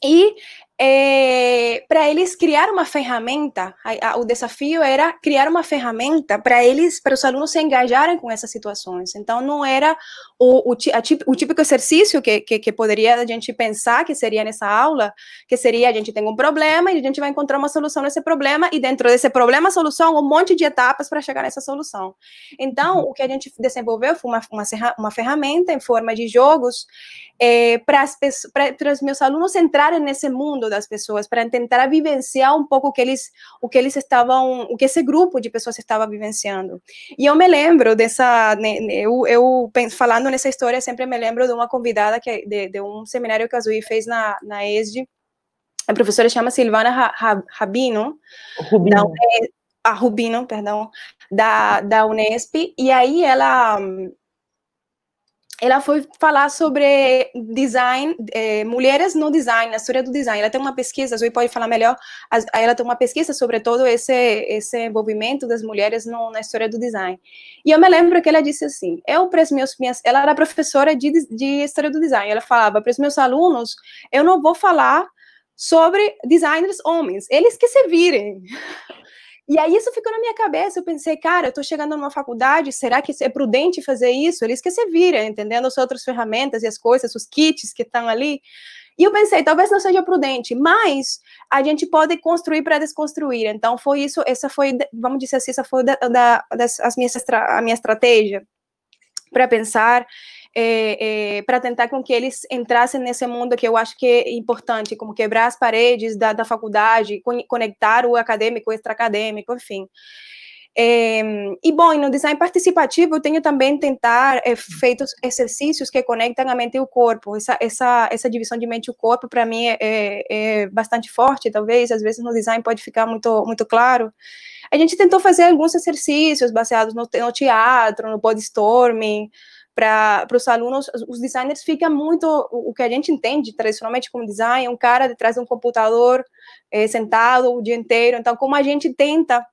E é, para eles criar uma ferramenta, a, a, o desafio era criar uma ferramenta para eles, para os alunos se engajarem com essas situações. Então, não era o, o, a, o típico exercício que, que, que, poderia a gente pensar que seria nessa aula, que seria a gente tem um problema e a gente vai encontrar uma solução nesse problema e dentro desse problema, solução, um monte de etapas para chegar nessa solução. Então, uhum. o que a gente desenvolveu foi uma, uma, uma ferramenta em forma de jogos é, para os meus alunos entrarem nesse mundo mundo das pessoas para tentar vivenciar um pouco o que eles o que eles estavam o que esse grupo de pessoas estava vivenciando e eu me lembro dessa eu, eu falando nessa história, sempre me lembro de uma convidada que de, de um seminário que a Zui fez na, na ESD. A professora chama Silvana Rabino, Rubino. Da, a Rubino, perdão, da, da Unesp, e aí ela ela foi falar sobre design, é, mulheres no design, na história do design. Ela tem uma pesquisa, a Zoe pode falar melhor, ela tem uma pesquisa sobre todo esse, esse envolvimento das mulheres no, na história do design. E eu me lembro que ela disse assim, eu para os meus, minhas, ela era professora de, de história do design, ela falava para os meus alunos, eu não vou falar sobre designers homens, eles que se virem. E aí isso ficou na minha cabeça, eu pensei, cara, eu tô chegando numa faculdade, será que é prudente fazer isso? Eles que se viram, entendendo as outras ferramentas e as coisas, os kits que estão ali. E eu pensei, talvez não seja prudente, mas a gente pode construir para desconstruir. Então foi isso, essa foi, vamos dizer assim, essa foi da, da das, as minhas, a minha estratégia para pensar é, é, para tentar com que eles entrassem nesse mundo que eu acho que é importante, como quebrar as paredes da, da faculdade, conectar o acadêmico, o extra-acadêmico, enfim. É, e bom, no design participativo eu tenho também tentar é, feito exercícios que conectam a mente e o corpo. Essa, essa, essa divisão de mente e o corpo para mim é, é, é, bastante forte, talvez às vezes no design pode ficar muito muito claro. A gente tentou fazer alguns exercícios baseados no, no teatro, no body storming, para os alunos, os designers fica muito o, que a gente entende tradicionalmente como design, um cara detrás de um computador é, sentado o dia inteiro. Então, como a gente tenta,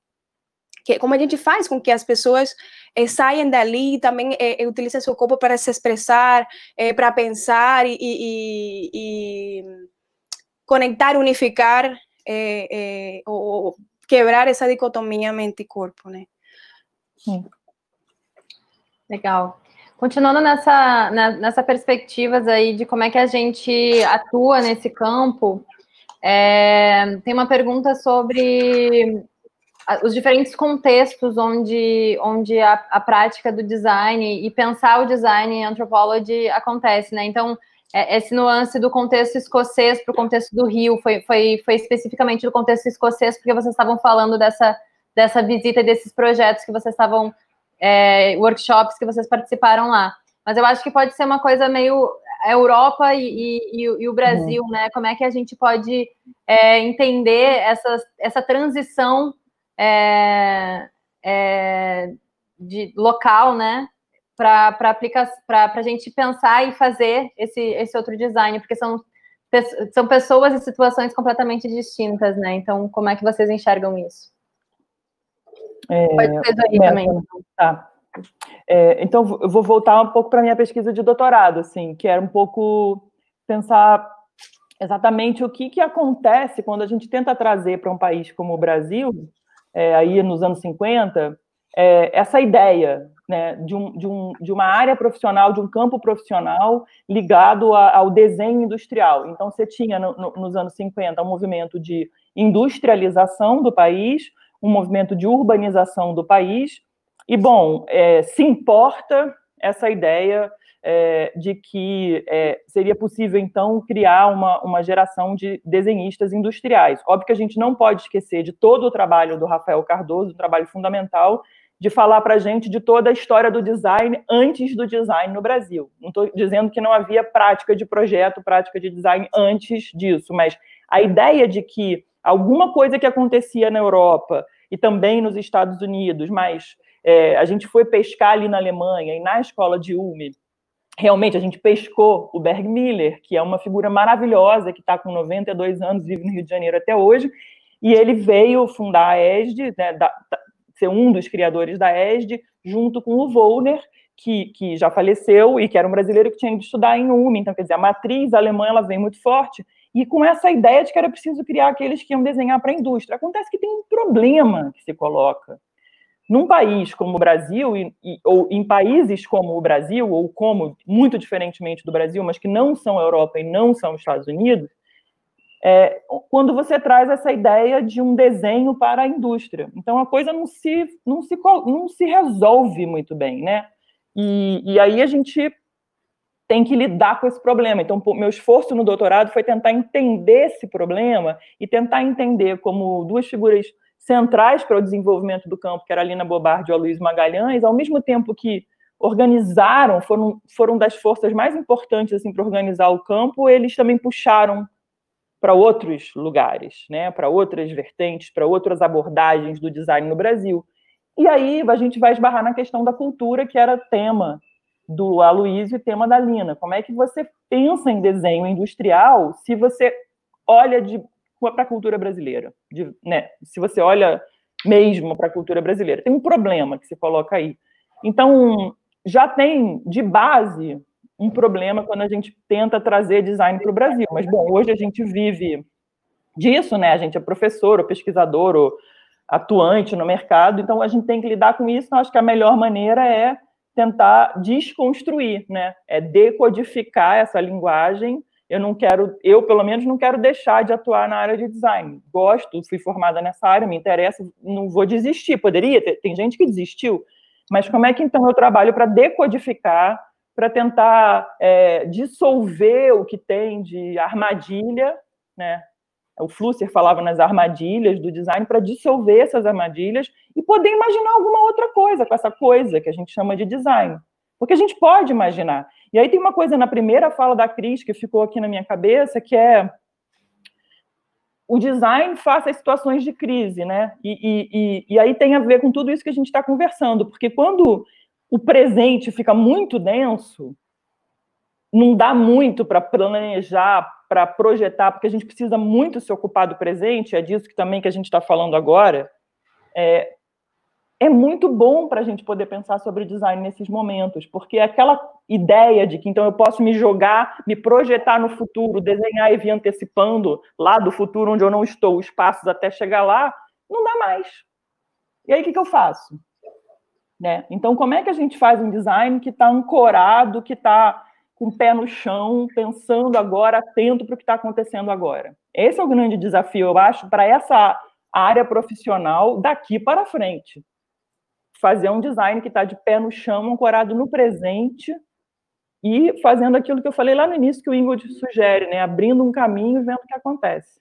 que, como a gente faz com que as pessoas é, saiam dali e também é, utilizem seu corpo para se expressar, para pensar e, e, e, conectar, unificar, ou quebrar essa dicotomia mente e corpo, né? Sim. Legal. Continuando nessa, nessa perspectivas aí de como é que a gente atua nesse campo, é, tem uma pergunta sobre os diferentes contextos onde, onde a, a, prática do design e pensar o design em anthropology acontece, né? Então, é, esse nuance do contexto escocês para o contexto do Rio foi, foi, foi especificamente do contexto escocês, porque vocês estavam falando dessa, dessa visita e desses projetos que vocês estavam é, workshops que vocês participaram lá. Mas eu acho que pode ser uma coisa meio Europa e, e, e o Brasil, uhum. né? Como é que a gente pode é, entender essa, essa transição é, é, de local, né? Para a gente pensar e fazer esse, esse outro design, porque são, são pessoas e situações completamente distintas, né? Então, como é que vocês enxergam isso? É, Pode ser daí também. Tá. É, então, eu vou voltar um pouco para a minha pesquisa de doutorado, assim, que era um pouco pensar exatamente o que, que acontece quando a gente tenta trazer para um país como o Brasil, é, aí nos anos 50, é, essa ideia né, de, um, de, um, de uma área profissional, de um campo profissional ligado a, ao desenho industrial. Então, você tinha no, no, nos anos 50 um movimento de industrialização do país, um movimento de urbanização do país. E, bom, é, se importa essa ideia é, de que é, seria possível, então, criar uma, uma geração de desenhistas industriais. Óbvio que a gente não pode esquecer de todo o trabalho do Rafael Cardoso, o trabalho fundamental, de falar para a gente de toda a história do design antes do design no Brasil. Não estou dizendo que não havia prática de projeto, prática de design antes disso, mas a ideia de que alguma coisa que acontecia na Europa e também nos Estados Unidos, mas é, a gente foi pescar ali na Alemanha e na escola de Ulm, realmente a gente pescou o Berg Miller, que é uma figura maravilhosa, que está com 92 anos, vive no Rio de Janeiro até hoje, e ele veio fundar a ESD, né, da, ser um dos criadores da ESD, junto com o Volner, que, que já faleceu e que era um brasileiro que tinha ido estudar em Ulm, então, quer dizer, a matriz alemã ela vem muito forte, e com essa ideia de que era preciso criar aqueles que iam desenhar para a indústria. Acontece que tem um problema que se coloca. Num país como o Brasil, e, e, ou em países como o Brasil, ou como, muito diferentemente do Brasil, mas que não são a Europa e não são os Estados Unidos, é, quando você traz essa ideia de um desenho para a indústria. Então, a coisa não se, não se, não se resolve muito bem, né? E, e aí a gente tem que lidar com esse problema. Então, meu esforço no doutorado foi tentar entender esse problema e tentar entender como duas figuras centrais para o desenvolvimento do campo, que era a Lina Bobardi e o Luiz Magalhães, ao mesmo tempo que organizaram, foram, foram das forças mais importantes assim para organizar o campo, eles também puxaram para outros lugares, né, para outras vertentes, para outras abordagens do design no Brasil. E aí a gente vai esbarrar na questão da cultura, que era tema do Aloysio e tema da Lina. Como é que você pensa em desenho industrial se você olha para a cultura brasileira? De, né, se você olha mesmo para a cultura brasileira. Tem um problema que se coloca aí. Então, já tem de base um problema quando a gente tenta trazer design para o Brasil. Mas, bom, hoje a gente vive disso, né? A gente é professor, ou pesquisador, ou atuante no mercado, então a gente tem que lidar com isso. Então, acho que a melhor maneira é tentar desconstruir, né? É decodificar essa linguagem. Eu não quero, eu pelo menos não quero deixar de atuar na área de design. Gosto, fui formada nessa área, me interessa, não vou desistir. Poderia, tem gente que desistiu, mas como é que então eu trabalho para decodificar, para tentar é, dissolver o que tem de armadilha, né? O Flusser falava nas armadilhas do design para dissolver essas armadilhas e poder imaginar alguma outra coisa com essa coisa que a gente chama de design. Porque a gente pode imaginar. E aí tem uma coisa na primeira fala da Cris que ficou aqui na minha cabeça, que é o design face às situações de crise, né? E, e, e, e aí tem a ver com tudo isso que a gente está conversando, porque quando o presente fica muito denso, não dá muito para planejar, para projetar, porque a gente precisa muito se ocupar do presente, é disso que também que a gente está falando agora. É, é muito bom para a gente poder pensar sobre design nesses momentos, porque aquela ideia de que então eu posso me jogar, me projetar no futuro, desenhar e vir antecipando lá do futuro onde eu não estou, os passos até chegar lá, não dá mais. E aí o que, que eu faço? Né? Então, como é que a gente faz um design que está ancorado, que está com o pé no chão, pensando agora, atento para o que está acontecendo agora? Esse é o grande desafio, eu acho, para essa área profissional daqui para frente fazer um design que está de pé no chão, ancorado no presente e fazendo aquilo que eu falei lá no início que o Ingrid sugere, né? Abrindo um caminho e vendo o que acontece.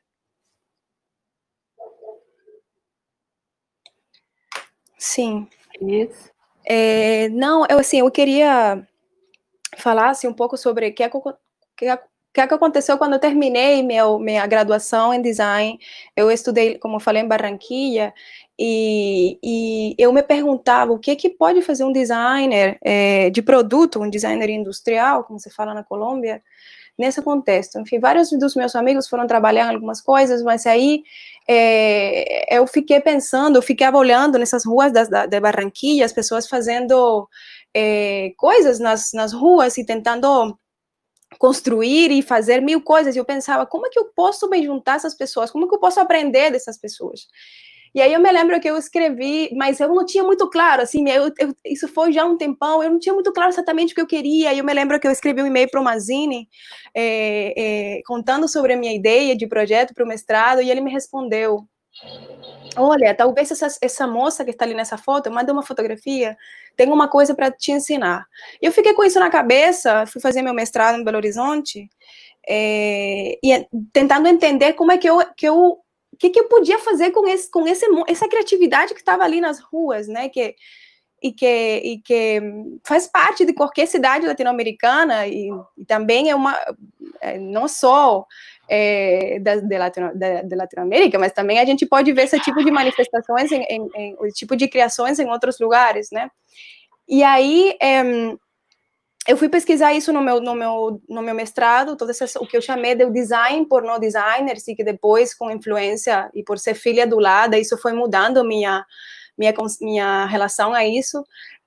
Sim. Isso. É, não, eu assim, eu queria falar assim, um pouco sobre o que, é que, que, que, que aconteceu quando eu terminei meu, minha graduação em design. Eu estudei, como eu falei, em Barranquilla, e, e, eu me perguntava o que, que pode fazer um designer é, de produto, um designer industrial, como se fala na Colômbia, nesse contexto. Enfim, vários dos meus amigos foram trabalhar em algumas coisas, mas aí é, eu fiquei pensando, eu ficava olhando nessas ruas da, da, Barranquilla, as pessoas fazendo é, coisas nas, nas ruas e tentando construir e fazer mil coisas. E eu pensava, como é que eu posso me juntar essas pessoas? Como é que eu posso aprender dessas pessoas? E aí eu me lembro que eu escrevi, mas eu não tinha muito claro, assim, eu, eu, isso foi já um tempão, eu não tinha muito claro exatamente o que eu queria. E eu me lembro que eu escrevi um e-mail para o Mazini, é, é, contando sobre a minha ideia de projeto para o mestrado, e ele me respondeu: Olha, talvez essa, essa moça que está ali nessa foto, eu mandei uma fotografia, tem uma coisa para te ensinar. Eu fiquei com isso na cabeça, fui fazer meu mestrado em Belo Horizonte, é, e tentando entender como é que eu, que eu que, que eu podia fazer com, esse, com esse, essa criatividade que estava ali nas ruas, né? Que, e que, e que faz parte de qualquer cidade latino-americana e, e, também é uma é, não só é, da, de, Latino, da, de Latinoamérica, mas também a gente pode ver esse tipo de manifestações, em, em, em, esse tipo de criações em outros lugares, né? E aí é, eu fui pesquisar isso no meu, no meu, no meu mestrado, todo esse, o que eu chamei de design por não designers, e que depois, com influência e por ser filha do lado, isso foi mudando minha, minha, minha relação a isso.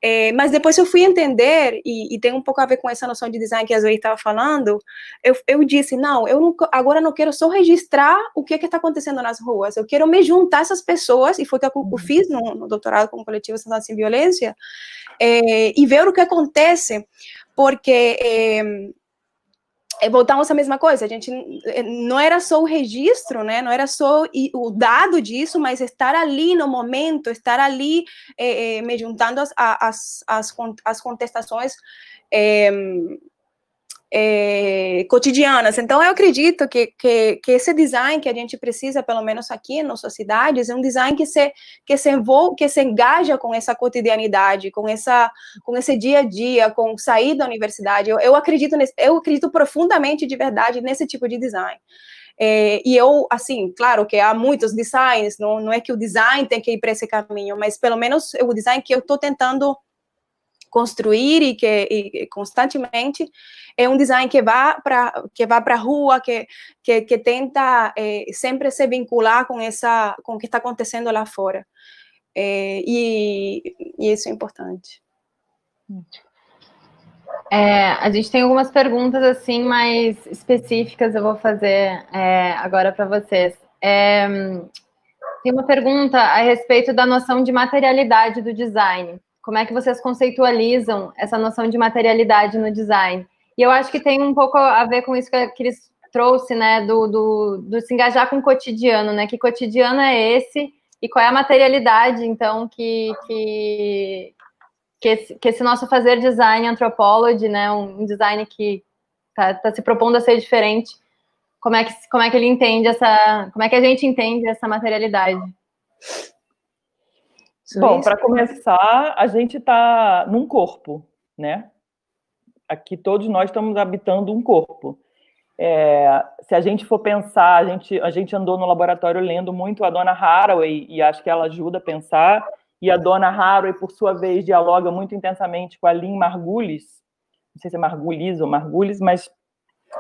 É, mas depois eu fui entender, e, e, tem um pouco a ver com essa noção de design que a Zoe estava falando, eu, eu disse, não, eu não, agora não quero só registrar o que é está acontecendo nas ruas, eu quero me juntar a essas pessoas, e foi o que eu, eu fiz no, no doutorado com o coletivo Cidadão Sem Violência, é, e ver o que acontece, porque é, voltamos à mesma coisa, a gente eh, não era só o registro, né? Não era só o dado disso, mas estar ali no momento, estar ali é, é, me juntando às as, as, as, as contestações é, cotidianas. Então, eu acredito que, que, que, esse design que a gente precisa, pelo menos aqui em nossas cidades, é um design que se, que se envolve, que se engaja com essa cotidianidade, com, essa, com esse dia a dia, com sair da universidade. Eu, eu acredito nesse, eu acredito profundamente, de verdade, nesse tipo de design. É, e eu, assim, claro que há muitos designs, não, não é que o design tem que ir para esse caminho, mas pelo menos o design que eu estou tentando construir e que e constantemente é um design que vá para que vá para a rua, que, que, que tenta é, sempre se vincular com essa com o que está acontecendo lá fora. É, e, e, isso é importante. É, a gente tem algumas perguntas assim mais específicas, eu vou fazer é, agora para vocês. É, tem uma pergunta a respeito da noção de materialidade do design. Como é que vocês conceitualizam essa noção de materialidade no design? E eu acho que tem um pouco a ver com isso que a Cris trouxe, né, do, do, do se engajar com o cotidiano, né? Que cotidiano é esse e qual é a materialidade, então, que, que, que, esse, que esse nosso fazer design anthropology, né, um design que está tá se propondo a ser diferente, como é, que, como é que ele entende essa, como é que a gente entende essa materialidade? Bom, para começar, a gente está num corpo, né? Aqui todos nós estamos habitando um corpo. É, se a gente for pensar, a gente, a gente andou no laboratório lendo muito a dona Haraway e acho que ela ajuda a pensar. E a dona Haraway, por sua vez, dialoga muito intensamente com a Lynn Margulis, não sei se é Margulis ou Margulis, mas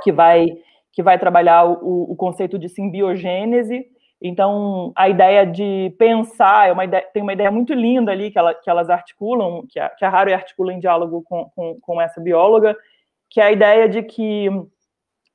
que vai que vai trabalhar o, o conceito de simbiogênese então, a ideia de pensar, é uma ideia, tem uma ideia muito linda ali que, ela, que elas articulam, que a, que a Haru articula em diálogo com, com, com, essa bióloga, que é a ideia de que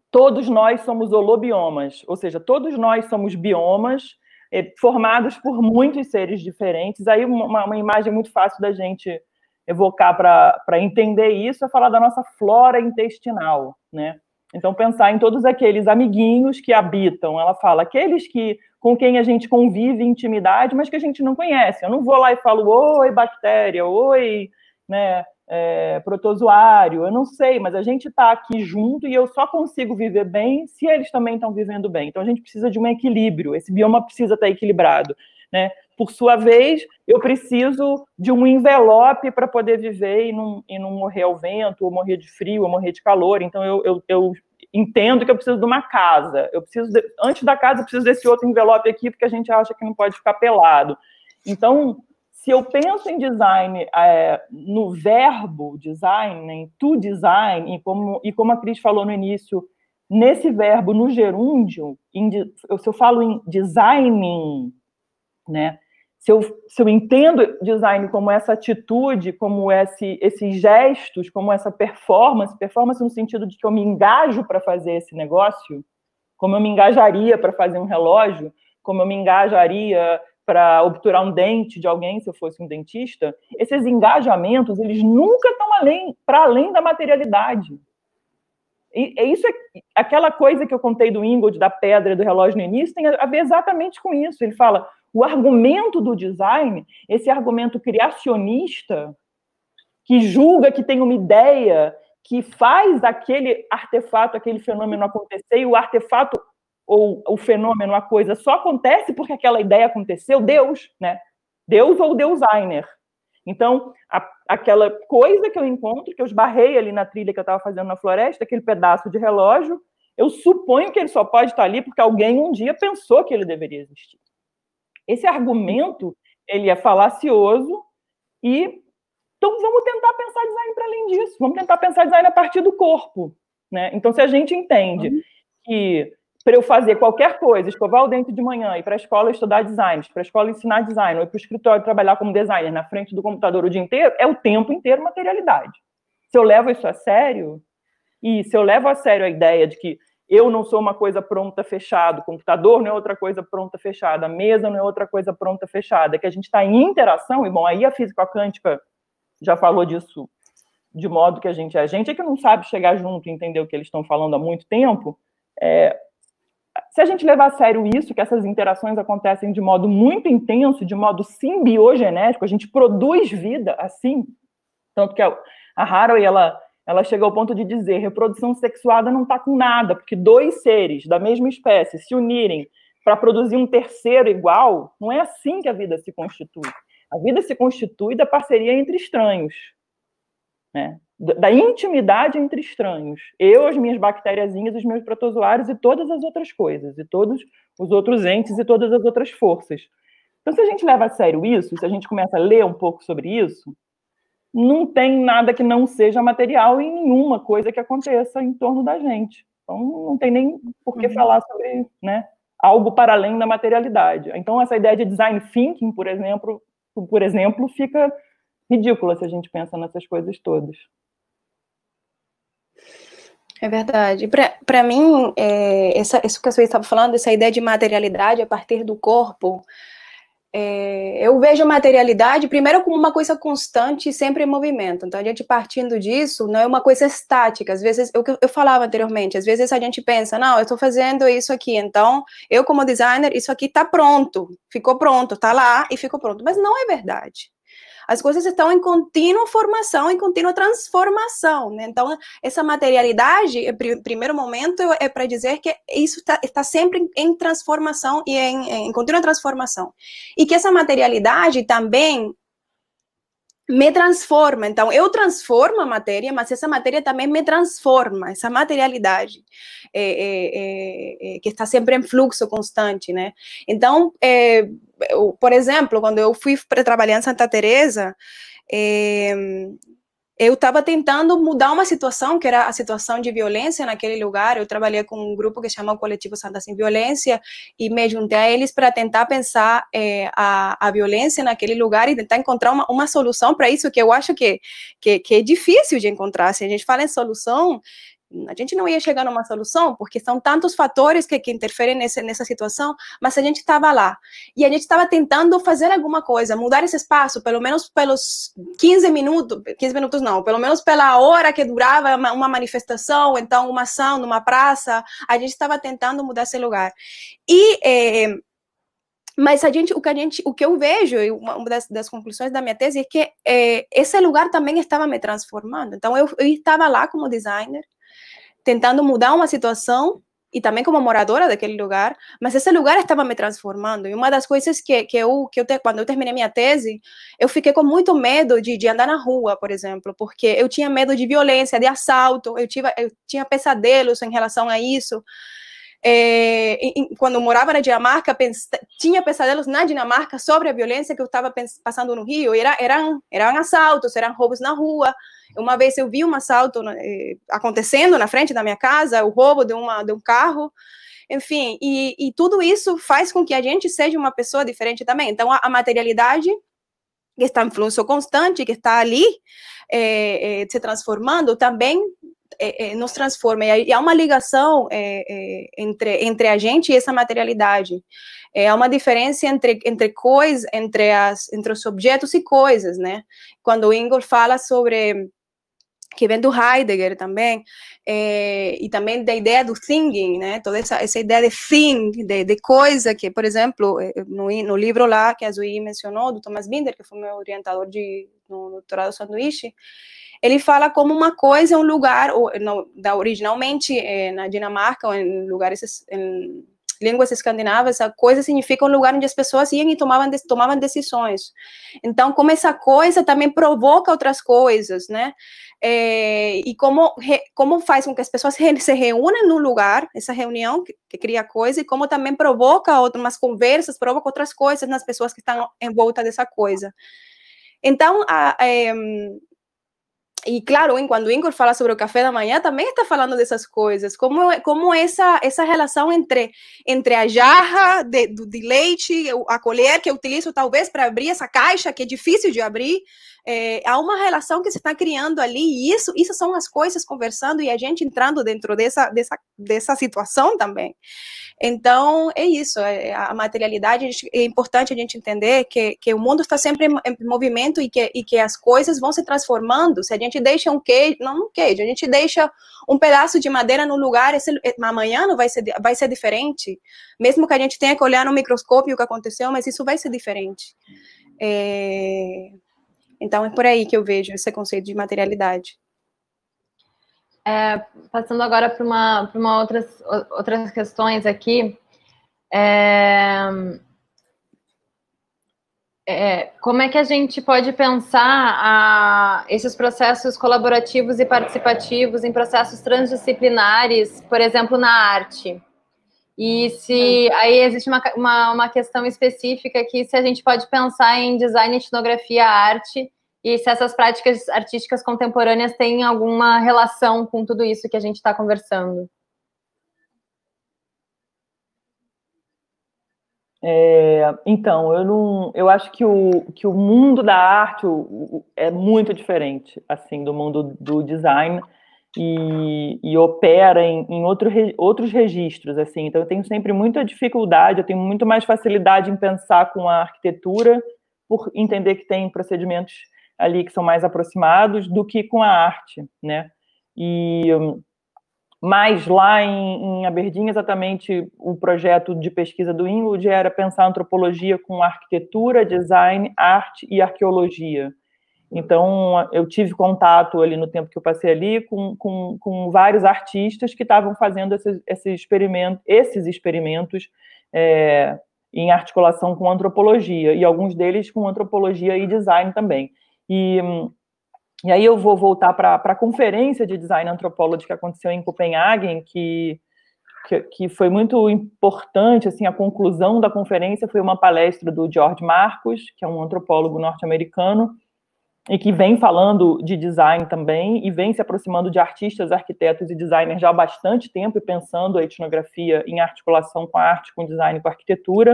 todos nós somos holobiomas, ou seja, todos nós somos biomas eh, formados por muitos seres diferentes. Aí, uma, uma imagem muito fácil da gente evocar para entender isso é falar da nossa flora intestinal, né? Então, pensar em todos aqueles amiguinhos que habitam, ela fala, aqueles que com quem a gente convive intimidade, mas que a gente não conhece. Eu não vou lá e falo, oi, bactéria, oi, né, é, protozoário, eu não sei, mas a gente está aqui junto e eu só consigo viver bem se eles também estão vivendo bem. Então, a gente precisa de um equilíbrio, esse bioma precisa estar equilibrado. Né? Por sua vez, eu preciso de um envelope para poder viver e não, e não morrer ao vento, ou morrer de frio, ou morrer de calor. Então, eu, eu, eu entendo que eu preciso de uma casa. Eu preciso de, antes da casa, eu preciso desse outro envelope aqui, porque a gente acha que não pode ficar pelado. Então, se eu penso em design é, no verbo design, né, em to design, e como, e como a Cris falou no início, nesse verbo, no gerúndio, em, se eu falo em designing, né, se eu, se eu entendo design como essa atitude, como esse, esses gestos, como essa performance, performance no sentido de que eu me engajo para fazer esse negócio, como eu me engajaria para fazer um relógio, como eu me engajaria para obturar um dente de alguém se eu fosse um dentista, esses engajamentos, eles nunca estão além, para além da materialidade. E, isso é aquela coisa que eu contei do Ingold, da pedra, do relógio no início, tem a ver exatamente com isso. Ele fala, o argumento do design, esse argumento criacionista, que julga que tem uma ideia que faz aquele artefato, aquele fenômeno acontecer, e o artefato ou o fenômeno, a coisa, só acontece porque aquela ideia aconteceu, Deus, né? Deus ou designer. Então, a, aquela coisa que eu encontro, que eu esbarrei ali na trilha que eu estava fazendo na floresta, aquele pedaço de relógio, eu suponho que ele só pode estar ali porque alguém um dia pensou que ele deveria existir. Esse argumento ele é falacioso e então vamos tentar pensar design para além disso. Vamos tentar pensar design a partir do corpo, né? Então se a gente entende uhum. que para eu fazer qualquer coisa, escovar o dente de manhã, ir para a escola estudar design, para a escola ensinar design, ou ir para o escritório trabalhar como designer na frente do computador o dia inteiro, é o tempo inteiro materialidade. Se eu levo isso a sério, e se eu levo a sério a ideia de que eu não sou uma coisa pronta, fechada, computador não é outra coisa pronta, fechada, mesa não é outra coisa pronta, fechada, que a gente está em interação, e bom, aí a física quântica já falou disso de modo que a gente, a gente é que não sabe chegar junto e entender o que eles estão falando há muito tempo, é, se a gente levar a sério isso, que essas interações acontecem de modo muito intenso, de modo simbiogenético, a gente produz vida assim, tanto que a, a Haraway, ela, ela chega ao ponto de dizer reprodução sexuada não está com nada, porque dois seres da mesma espécie se unirem para produzir um terceiro igual, não é assim que a vida se constitui. A vida se constitui da parceria entre estranhos, né? da intimidade entre estranhos. Eu, as minhas bactériazinhas, os meus protozoários e todas as outras coisas, e todos os outros entes e todas as outras forças. Então, se a gente leva a sério isso, se a gente começa a ler um pouco sobre isso, não tem nada que não seja material em nenhuma coisa que aconteça em torno da gente. Então, não tem nem por que uhum. falar sobre né, algo para além da materialidade. Então, essa ideia de design thinking, por exemplo, por exemplo, fica ridícula se a gente pensa nessas coisas todas. É verdade. Para mim, é, essa, isso que a senhora estava falando, essa ideia de materialidade a partir do corpo, é, eu vejo a materialidade primeiro como uma coisa constante sempre em movimento. Então, a gente partindo disso, não é uma coisa estática. Às vezes, eu, eu falava anteriormente, às vezes a gente pensa, não, eu estou fazendo isso aqui, então eu, como designer, isso aqui está pronto, ficou pronto, está lá e ficou pronto. Mas não é verdade as coisas estão em contínua formação, em contínua transformação. Né? Então, essa materialidade, em primeiro momento, é para dizer que isso tá, está sempre em transformação e em, em contínua transformação. E que essa materialidade também me transforma. Então, eu transformo a matéria, mas essa matéria também me transforma, essa materialidade é, é, é, que está sempre em fluxo constante, né? Então, eu, por exemplo, quando eu fui para trabalhar em Santa Teresa, eu estava tentando mudar uma situação, que era a situação de violência naquele lugar. Eu trabalhei com um grupo que chama o Coletivo Santa Sem Violência e me juntei a eles para tentar pensar é, a, a violência naquele lugar e tentar encontrar uma, uma solução para isso, que eu acho que, que, que é difícil de encontrar. Se a gente fala em solução, a gente não ia chegar numa solução, porque são tantos fatores que, que interferem nesse, nessa situação, mas a gente estava lá. E a gente estava tentando fazer alguma coisa, mudar esse espaço, pelo menos pelos 15 minutos, 15 minutos não, pelo menos pela hora que durava uma, uma manifestação, então uma ação numa praça, a gente estava tentando mudar esse lugar. E eh, mas a gente, o que a gente, o que eu vejo, uma das, das conclusões da minha tese é que eh, esse lugar também estava me transformando. Então eu, eu estava lá como designer, tentando mudar uma situação e também como moradora daquele lugar, mas esse lugar estava me transformando. E uma das coisas que, que eu, que eu te, quando eu terminei minha tese, eu fiquei com muito medo de, de andar na rua, por exemplo, porque eu tinha medo de violência, de assalto, eu, tive, eu tinha pesadelos em relação a isso. É, quando eu morava na Dinamarca, tinha pesadelos na Dinamarca sobre a violência que eu estava passando no Rio. Era, eram, eram assaltos, eram roubos na rua. Uma vez eu vi um assalto eh, acontecendo na frente da minha casa, o roubo de, uma, de um carro. Enfim, e, e tudo isso faz com que a gente seja uma pessoa diferente também. Então, a, a materialidade que está em fluxo constante, que está ali é, é, se transformando, também é, nos transforma. E há uma ligação entre, entre a gente e essa materialidade. É uma diferença entre, entre coisas, entre, as, entre os objetos e coisas, né? Quando o Ingor fala sobre que vem do Heidegger também, é, e também da ideia do thinking, né? Toda essa, essa ideia de thing, de, de coisa, que, por exemplo, eh, no, no livro lá que a Zui mencionou, do Thomas Binder, que foi meu orientador de, no doutorado sanduíche, ele fala como uma coisa, um lugar, ou, da, originalmente é, na Dinamarca, ou em lugares, em línguas escandinavas, a coisa significa um lugar onde as pessoas iam e tomavam, tomavam decisões. Então, como essa coisa também provoca outras coisas, né? É, e como, como faz com que as pessoas se reúnem num lugar, essa reunião que, que cria coisa, e como também provoca outras conversas, provoca outras coisas nas pessoas que estão em volta dessa coisa. Então, a, é, e claro, quando o Ingor fala sobre o café da manhã, também está falando dessas coisas, como, como essa, essa relação entre, entre a jarra de, de leite, a colher que eu utilizo talvez para abrir essa caixa que é difícil de abrir, é, há uma relação que se está criando ali, e isso, isso são as coisas conversando e a gente entrando dentro dessa, dessa, dessa situação também. Então, é isso, é, a materialidade, é importante a gente entender que, que o mundo está sempre em movimento e que, e que as coisas vão se transformando, se a gente deixa um queijo, não um queijo, a gente deixa um pedaço de madeira no lugar, esse, amanhã não vai ser, vai ser diferente, mesmo que a gente tenha que olhar no microscópio o que aconteceu, mas isso vai ser diferente. É, então é por aí que eu vejo esse conceito de materialidade. É, passando agora para uma, para uma outras, outras questões aqui. É, é, como é que a gente pode pensar a, esses processos colaborativos e participativos em processos transdisciplinares, por exemplo, na arte? E se aí existe uma, uma, uma questão específica que se a gente pode pensar em design, etnografia, arte, e se essas práticas artísticas contemporâneas têm alguma relação com tudo isso que a gente está conversando. É, então, eu não, eu acho que o, que o mundo da arte o, o, é muito diferente, assim, do mundo do design e, e opera em, em outro, outros registros, assim. Então, eu tenho sempre muita dificuldade, eu tenho muito mais facilidade em pensar com a arquitetura, por entender que tem procedimentos ali que são mais aproximados do que com a arte, né? E mas lá em, em Aberdeen, exatamente o projeto de pesquisa do Inglewood era pensar antropologia com arquitetura, design, arte e arqueologia. Então, eu tive contato ali no tempo que eu passei ali com, com, com vários artistas que estavam fazendo esses, esses, experimento, esses experimentos é, em articulação com antropologia, e alguns deles com antropologia e design também. E e aí eu vou voltar para a conferência de design antropology que aconteceu em Copenhagen, que, que, que, foi muito importante, assim, a conclusão da conferência foi uma palestra do George Marcos, que é um antropólogo norte-americano, e que vem falando de design também, e vem se aproximando de artistas, arquitetos e designers já há bastante tempo, e pensando a etnografia em articulação com a arte, com design, com a arquitetura.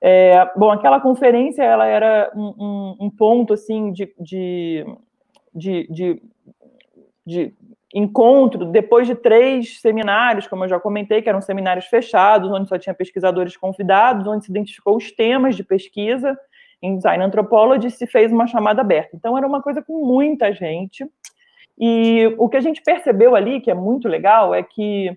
É, bom, aquela conferência, ela era um, um, um ponto, assim, de, de de, de, de encontro, depois de três seminários, como eu já comentei, que eram seminários fechados, onde só tinha pesquisadores convidados, onde se identificou os temas de pesquisa em Design Anthropology, se fez uma chamada aberta. Então, era uma coisa com muita gente. E o que a gente percebeu ali, que é muito legal, é que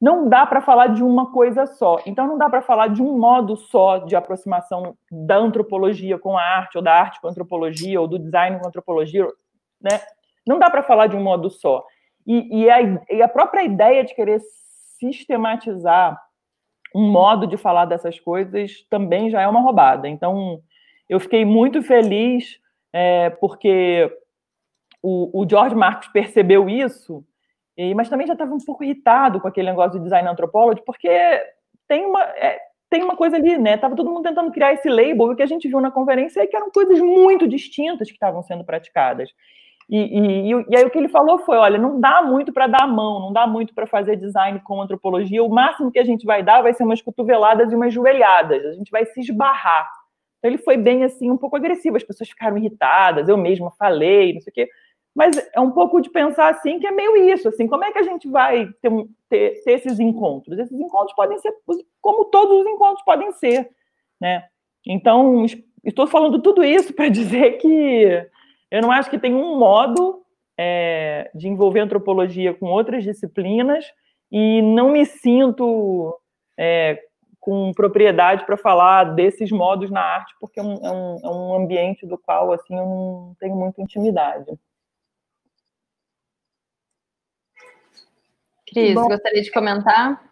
não dá para falar de uma coisa só. Então, não dá para falar de um modo só de aproximação da antropologia com a arte, ou da arte com a antropologia, ou do design com a antropologia, né? Não dá para falar de um modo só. E, e, a, e a própria ideia de querer sistematizar um modo de falar dessas coisas também já é uma roubada. Então, eu fiquei muito feliz é, porque o, o George Marcos percebeu isso, e, mas também já estava um pouco irritado com aquele negócio de design antropology, porque tem uma, é, tem uma coisa ali, né? Tava todo mundo tentando criar esse label, e o que a gente viu na conferência é que eram coisas muito distintas que estavam sendo praticadas. E, e, e, aí o que ele falou foi: olha, não dá muito para dar a mão, não dá muito para fazer design com antropologia. O máximo que a gente vai dar vai ser umas cotoveladas e umas joelhadas. A gente vai se esbarrar. Então ele foi bem assim, um pouco agressivo. As pessoas ficaram irritadas. Eu mesma falei, não sei o quê. Mas é um pouco de pensar assim que é meio isso, assim, como é que a gente vai ter, ter, ter esses encontros? Esses encontros podem ser como todos os encontros podem ser, né? Então, estou falando tudo isso (laughs) para dizer que eu não acho que tem um modo é, de envolver antropologia com outras disciplinas e não me sinto é, com propriedade para falar desses modos na arte, porque é um, é, um, é um, ambiente do qual assim eu não tenho muita intimidade. Cris, Bom, gostaria de comentar?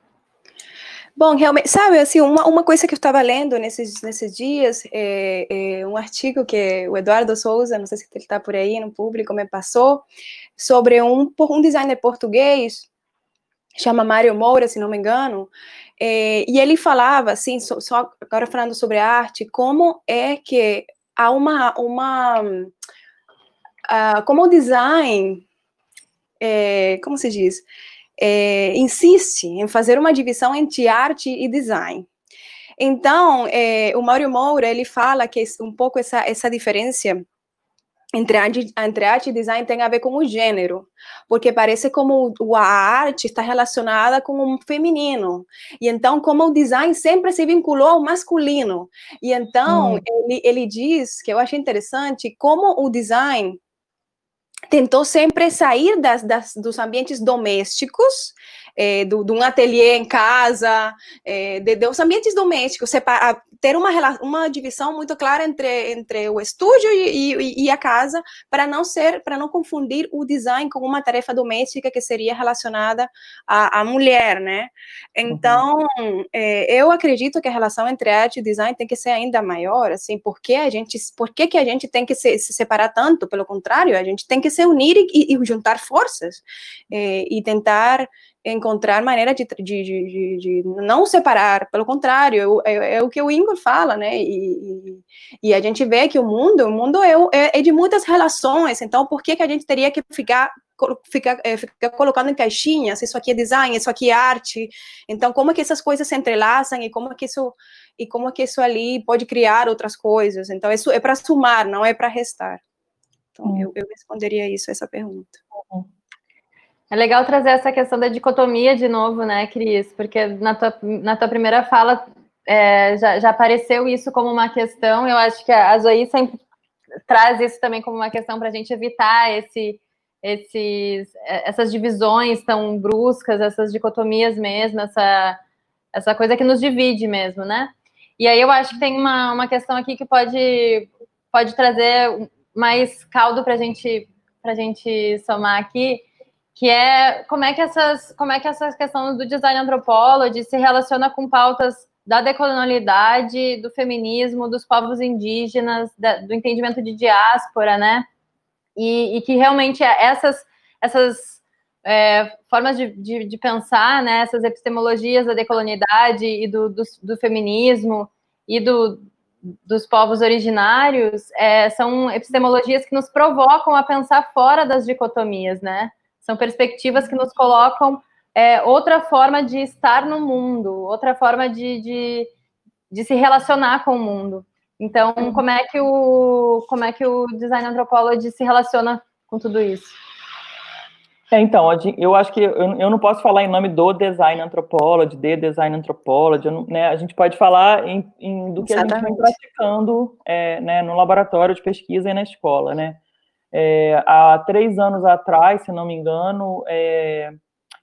Bom, realmente, sabe, assim, uma, uma coisa que eu estava lendo nesses, nesses dias, é, é, um artigo que o Eduardo Souza, não sei se ele está por aí no público, me passou, sobre um, um designer português, chama Mário Moura, se não me engano, é, e ele falava, assim, só, só, agora falando sobre arte, como é que há uma, uma uh, como o design, é, como se diz, é, insiste em fazer uma divisão entre arte e design. Então, é, o Mário Moura, ele fala que um pouco essa, essa diferença entre arte, entre arte e design tem a ver com o gênero, porque parece como a arte está relacionada com o feminino, e então como o design sempre se vinculou ao masculino, e então hum. ele, ele diz, que eu acho interessante, como o design tentou sempre sair das, das, dos ambientes domésticos é, do, de um ateliê em casa, é, de, de, os ambientes domésticos, separa, ter uma, uma divisão muito clara entre, entre o estúdio e, e, e a casa, para não ser, para não confundir o design com uma tarefa doméstica que seria relacionada à, à mulher, né? Então, uhum. é, eu acredito que a relação entre arte e design tem que ser ainda maior, assim, porque a gente, por que, que a gente tem que se, se, separar tanto? Pelo contrário, a gente tem que se unir e, e juntar forças é, e tentar encontrar maneira de, de, de, de, não separar, pelo contrário, é, é, é, o que o Ingor fala, né, e, e, a gente vê que o mundo, o mundo é, é, é, de muitas relações, então por que, que a gente teria que ficar, ficar, é, ficar colocando em caixinhas, isso aqui é design, isso aqui é arte, então como que essas coisas se entrelaçam e como que isso, e como que isso ali pode criar outras coisas, então isso é para somar, não é para restar. Então, hum. eu, eu responderia isso, essa pergunta. Uhum. É legal trazer essa questão da dicotomia de novo, né, Cris? Porque na tua, na tua primeira fala é, já, já apareceu isso como uma questão. Eu acho que a Zoe sempre traz isso também como uma questão para a gente evitar esse, esses, essas divisões tão bruscas, essas dicotomias mesmo, essa, essa coisa que nos divide mesmo, né? E aí eu acho que tem uma, uma questão aqui que pode, pode trazer mais caldo para gente, a gente somar aqui, que é como é que essas como é que essa questão do design antropology se relaciona com pautas da decolonialidade, do feminismo, dos povos indígenas, da, do entendimento de diáspora, né? E, e que realmente essas essas é, formas de, de, de, pensar, né? Essas epistemologias da decolonialidade e do, do, do feminismo e do, dos povos originários é, são epistemologias que nos provocam a pensar fora das dicotomias, né? São perspectivas que nos colocam é, outra forma de estar no mundo, outra forma de, de, de, se relacionar com o mundo. Então, como é que o como é que o design anthropology se relaciona com tudo isso? É, então, eu acho que eu, eu, não posso falar em nome do design anthropology, de design anthropology, né, a gente pode falar em, em do que Exatamente. a gente vem praticando é, né, no laboratório de pesquisa e na escola, né. É, há três anos atrás, se não me engano, é,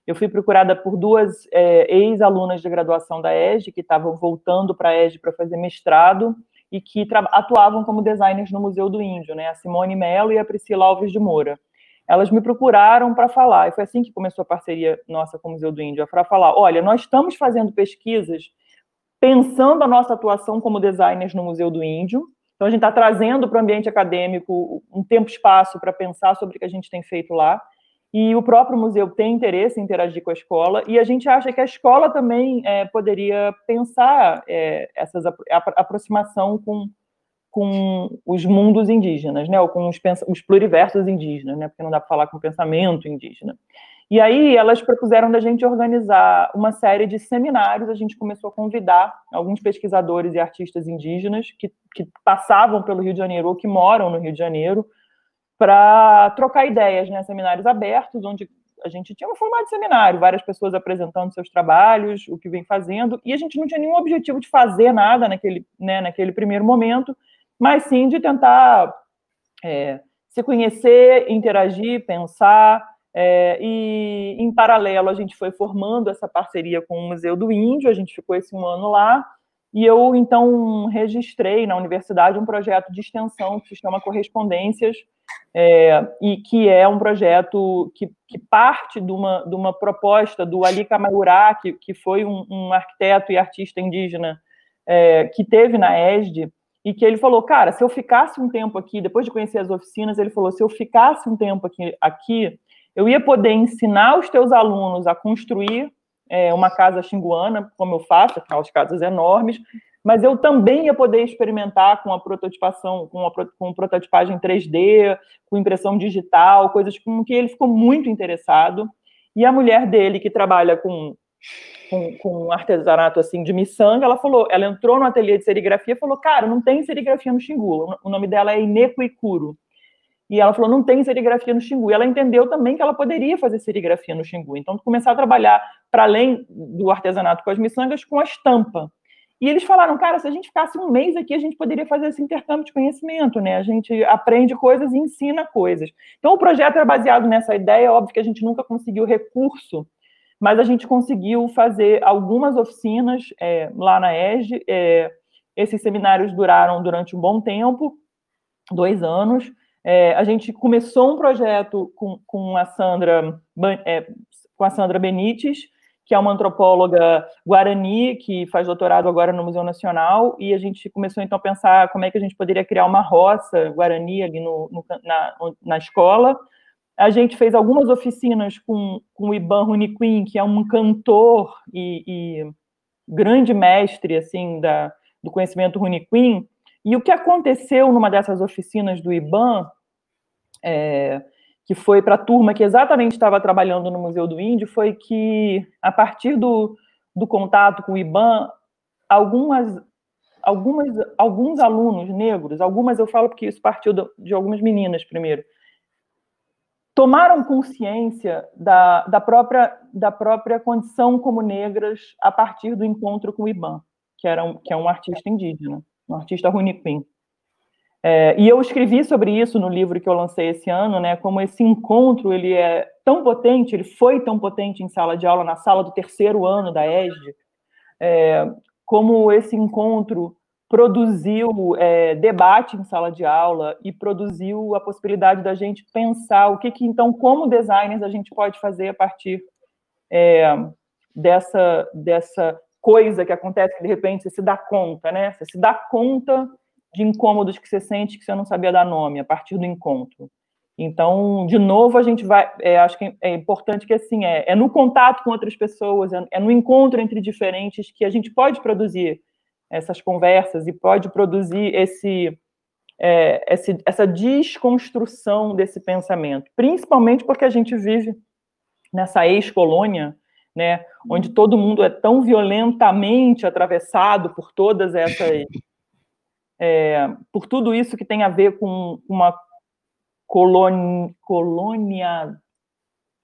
eu fui procurada por duas é, ex-alunas de graduação da ESG, que estavam voltando para a ESG para fazer mestrado, e que atuavam como designers no Museu do Índio, né, a Simone Mello e a Priscila Alves de Moura. Elas me procuraram para falar, e foi assim que começou a parceria nossa com o Museu do Índio, para falar, olha, nós estamos fazendo pesquisas pensando a nossa atuação como designers no Museu do Índio, então, a gente está trazendo para o ambiente acadêmico um tempo e espaço para pensar sobre o que a gente tem feito lá. E o próprio museu tem interesse em interagir com a escola, e a gente acha que a escola também é, poderia pensar é, essa aproximação com, com os mundos indígenas, né, ou com os, os pluriversos indígenas, né, porque não dá para falar com pensamento indígena. E aí elas propuseram da gente organizar uma série de seminários. A gente começou a convidar alguns pesquisadores e artistas indígenas que, que passavam pelo Rio de Janeiro ou que moram no Rio de Janeiro para trocar ideias, né? Seminários abertos, onde a gente tinha um formato de seminário, várias pessoas apresentando seus trabalhos, o que vem fazendo, e a gente não tinha nenhum objetivo de fazer nada naquele, né, naquele primeiro momento, mas sim de tentar é, se conhecer, interagir, pensar, é, e, em paralelo, a gente foi formando essa parceria com o Museu do Índio, a gente ficou esse um ano lá, e eu, então, registrei na universidade um projeto de extensão que se chama Correspondências, é, e que é um projeto que, que, parte de uma, de uma proposta do Ali Kamayurá, que, que foi um, um arquiteto e artista indígena é, que teve na ESD, e que ele falou, cara, se eu ficasse um tempo aqui, depois de conhecer as oficinas, ele falou, se eu ficasse um tempo aqui, aqui eu ia poder ensinar os teus alunos a construir é, uma casa xinguana, como eu faço, afinal, as casas enormes, mas eu também ia poder experimentar com a prototipação, com a com prototipagem 3D, com impressão digital, coisas com que ele ficou muito interessado. E a mulher dele, que trabalha com, com, com artesanato assim de miçanga, ela falou, ela entrou no ateliê de serigrafia e falou, cara, não tem serigrafia no Xingu, o nome dela é Ineko Ikuro. E ela falou, não tem serigrafia no Xingu. E ela entendeu também que ela poderia fazer serigrafia no Xingu. Então, começar a trabalhar, para além do artesanato com as miçangas, com a estampa. E eles falaram, cara, se a gente ficasse um mês aqui, a gente poderia fazer esse intercâmbio de conhecimento, né? A gente aprende coisas e ensina coisas. Então, o projeto é baseado nessa ideia. Óbvio que a gente nunca conseguiu recurso, mas a gente conseguiu fazer algumas oficinas é, lá na ESG. É, esses seminários duraram durante um bom tempo, dois anos. É, a gente começou um projeto com, com a Sandra é, com a Sandra Benites, que é uma antropóloga guarani que faz doutorado agora no Museu Nacional, e a gente começou então a pensar como é que a gente poderia criar uma roça guarani ali no, no na, na escola. A gente fez algumas oficinas com, com o Iban Runiquim, que é um cantor e, e grande mestre assim da, do conhecimento Runiquim. E o que aconteceu numa dessas oficinas do Iban, é, que foi para a turma que exatamente estava trabalhando no Museu do Índio, foi que, a partir do, do contato com o IBAN, algumas, algumas, alguns alunos negros, algumas eu falo porque isso partiu de algumas meninas primeiro, tomaram consciência da, da, própria, da própria condição como negras a partir do encontro com o IBAN, que, era um, que é um artista indígena, um artista Runiquim. É, e eu escrevi sobre isso no livro que eu lancei esse ano, né? Como esse encontro ele é tão potente, ele foi tão potente em sala de aula, na sala do terceiro ano da ESD, é, como esse encontro produziu é, debate em sala de aula e produziu a possibilidade da gente pensar o que, que então, como designers, a gente pode fazer a partir é, dessa, dessa coisa que acontece que de repente você se dá conta, né? Você se dá conta de incômodos que você sente que você não sabia dar nome a partir do encontro. Então, de novo, a gente vai. É, acho que é importante que assim é, é no contato com outras pessoas, é, é, no encontro entre diferentes que a gente pode produzir essas conversas e pode produzir esse, é, esse essa desconstrução desse pensamento, principalmente porque a gente vive nessa ex-colônia, né, onde todo mundo é tão violentamente atravessado por todas essas é, por tudo isso que tem a ver com uma colônia, colônia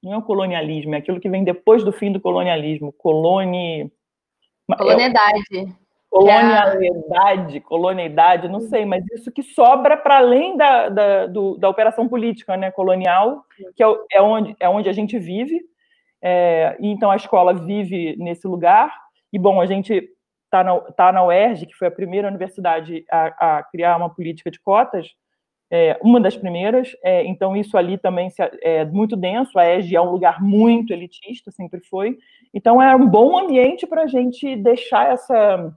não é o colonialismo, é aquilo que vem depois do fim do colonialismo, coloni... colonialidade. Colonialidade, é... colonialidade, não sei, mas isso que sobra para além da, da, do, da operação política né, colonial, que é, é, onde, é onde a gente vive, é, então a escola vive nesse lugar, e bom, a gente está na, tá na UERJ, que foi a primeira universidade a, a criar uma política de cotas, é, uma das primeiras, é, então isso ali também se, é muito denso, a ERJ é um lugar muito elitista, sempre foi, então é um bom ambiente para a gente deixar essa,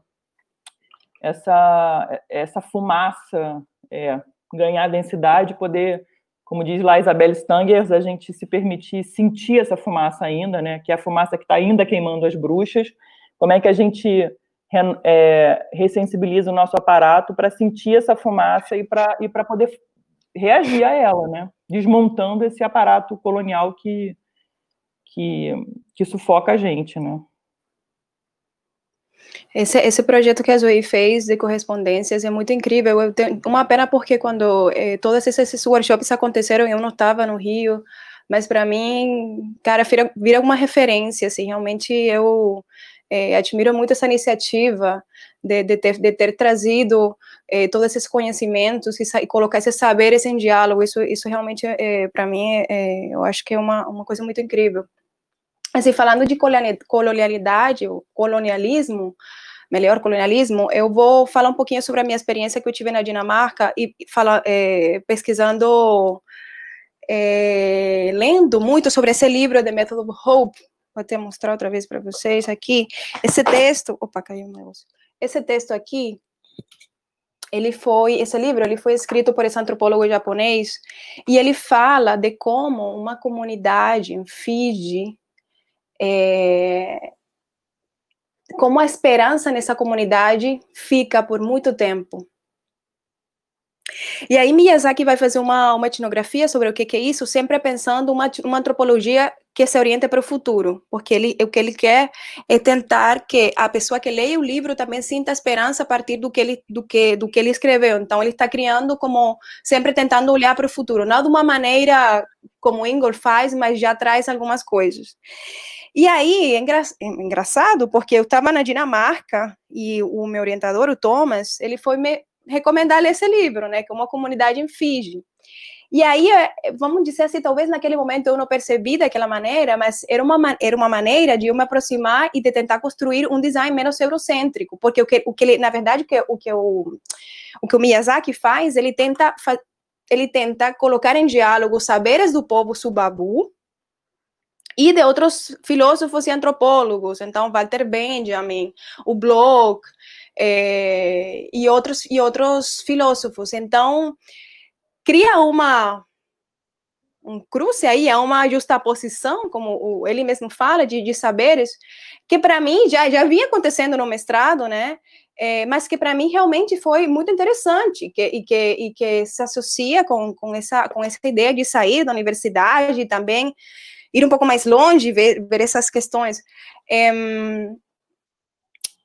essa, essa fumaça é, ganhar densidade, poder, como diz lá Isabel Stangers, a gente se permitir sentir essa fumaça ainda, né, que é a fumaça que está ainda queimando as bruxas, como é que a gente é, ressensibiliza o nosso aparato para sentir essa fumaça e para e poder reagir a ela, né? Desmontando esse aparato colonial que, que, que sufoca a gente, né? Esse, esse projeto que a Zoe fez de correspondências é muito incrível. Eu tenho uma pena porque quando eh, todos esses workshops aconteceram, eu não estava no Rio, mas para mim, cara, vira, vira uma referência, assim, realmente eu é, admiro muito essa iniciativa de, de, ter, de ter, trazido é, todos esses conhecimentos e, e, colocar esses saberes em diálogo. Isso, isso realmente, é, para mim, é, eu acho que é uma, uma coisa muito incrível. Assim, falando de colonialidade, o colonialismo, melhor colonialismo, eu vou falar um pouquinho sobre a minha experiência que eu tive na Dinamarca e fala, é, pesquisando, é, lendo muito sobre esse livro, The Method of Hope, Vou até mostrar outra vez para vocês aqui. Esse texto, opa, caiu um negócio. Esse texto aqui, ele foi, esse livro, ele foi escrito por esse antropólogo japonês e ele fala de como uma comunidade em Fiji, é, como a esperança nessa comunidade fica por muito tempo. E aí Miyazaki vai fazer uma, uma etnografia sobre o que, que é isso, sempre pensando uma, uma antropologia que se oriente para o futuro, porque ele, o que ele quer é tentar que a pessoa que leia o livro também sinta esperança a partir do que ele, do que, do que ele escreveu. Então, ele está criando como, sempre tentando olhar para o futuro, não de uma maneira como o Ingol faz, mas já traz algumas coisas. E aí, é, engra é engraçado, porque eu estava na Dinamarca e o meu orientador, o Thomas, ele foi me recomendar ler esse livro, né, que é uma comunidade em Fiji. E aí, vamos dizer assim, talvez naquele momento eu não percebi daquela maneira, mas era uma, era uma maneira de eu me aproximar e de tentar construir um design menos eurocêntrico, porque o que, o que na verdade, o que, o que, o, o que o Miyazaki faz, ele tenta, ele tenta colocar em diálogo saberes do povo subabu, e de outros filósofos e antropólogos, então Walter Benjamin, o Bloch é, e outros e outros filósofos. Então cria uma um cruce aí, é uma justaposição, como ele mesmo fala, de, de saberes, que para mim já, já vinha acontecendo no mestrado, né? É, mas que para mim realmente foi muito interessante que, e, que, e que se associa com, com, essa, com essa ideia de sair da universidade e também ir um pouco mais longe, ver, ver essas questões. É,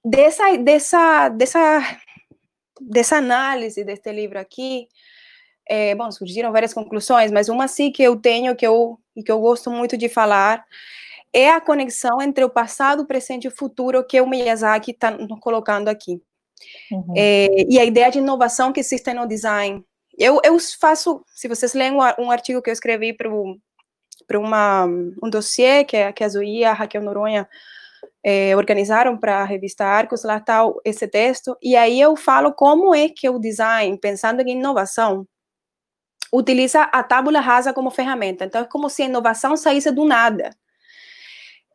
dessa, dessa, dessa, dessa análise deste livro aqui, é, bom, surgiram várias conclusões, mas uma sim que eu tenho que eu, e que eu gosto muito de falar é a conexão entre o passado, o presente e o futuro que o Miyazaki está colocando aqui. Uhum. É, e a ideia de inovação que existe no design. Eu, eu faço, se vocês leem um, artigo que eu escrevi para um dossiê que, que a Zoe e a Raquel Noronha é, organizaram para a revista Arcos, lá está esse texto, e aí eu falo como é que o design, pensando em inovação, utiliza a tábula rasa como ferramenta. Então, é como se a inovação saísse do nada.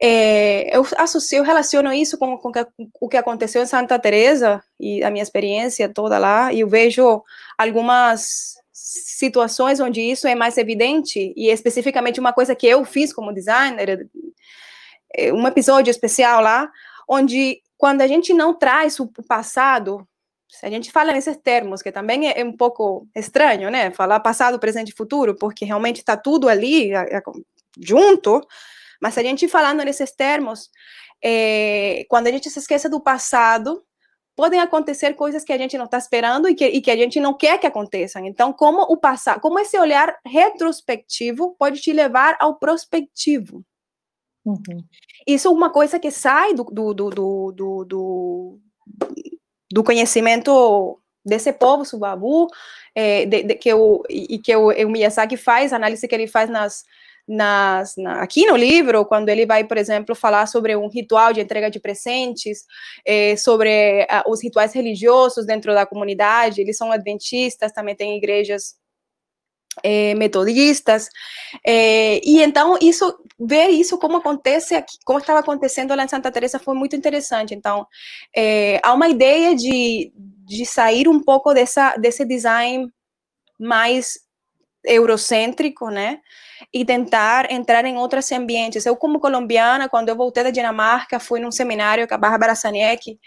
É, eu associo, relaciono isso com, com, o que aconteceu em Santa Teresa e a minha experiência toda lá, e eu vejo algumas situações onde isso é mais evidente, e especificamente uma coisa que eu fiz como designer, é, um episódio especial lá, onde quando a gente não traz o passado a gente fala nesses termos, que também é, um pouco estranho, né? Falar passado, presente e futuro, porque realmente está tudo ali junto, mas a gente falando nesses termos, é, quando a gente se esquece do passado, podem acontecer coisas que a gente não está esperando e que, e que a gente não quer que aconteçam. Então, como o passado, como esse olhar retrospectivo pode te levar ao prospectivo? Uhum. Isso é uma coisa que sai do, do, do, do, do do conhecimento desse povo subabu, é, de, de, que o, e que o, o Miyazaki faz, a análise que ele faz nas, nas, na, aqui no livro, quando ele vai, por exemplo, falar sobre um ritual de entrega de presentes, é, sobre uh, os rituais religiosos dentro da comunidade, eles são adventistas, também tem igrejas é, metodistas, é, e então isso ver isso como acontece aqui, como estava acontecendo lá em Santa Teresa foi muito interessante. Então há uma ideia de, de sair um pouco dessa desse design mais eurocêntrico, né? E tentar entrar em outros ambientes. Eu, como colombiana, quando eu voltei da Dinamarca, fui num seminário com a Bárbara Saniek,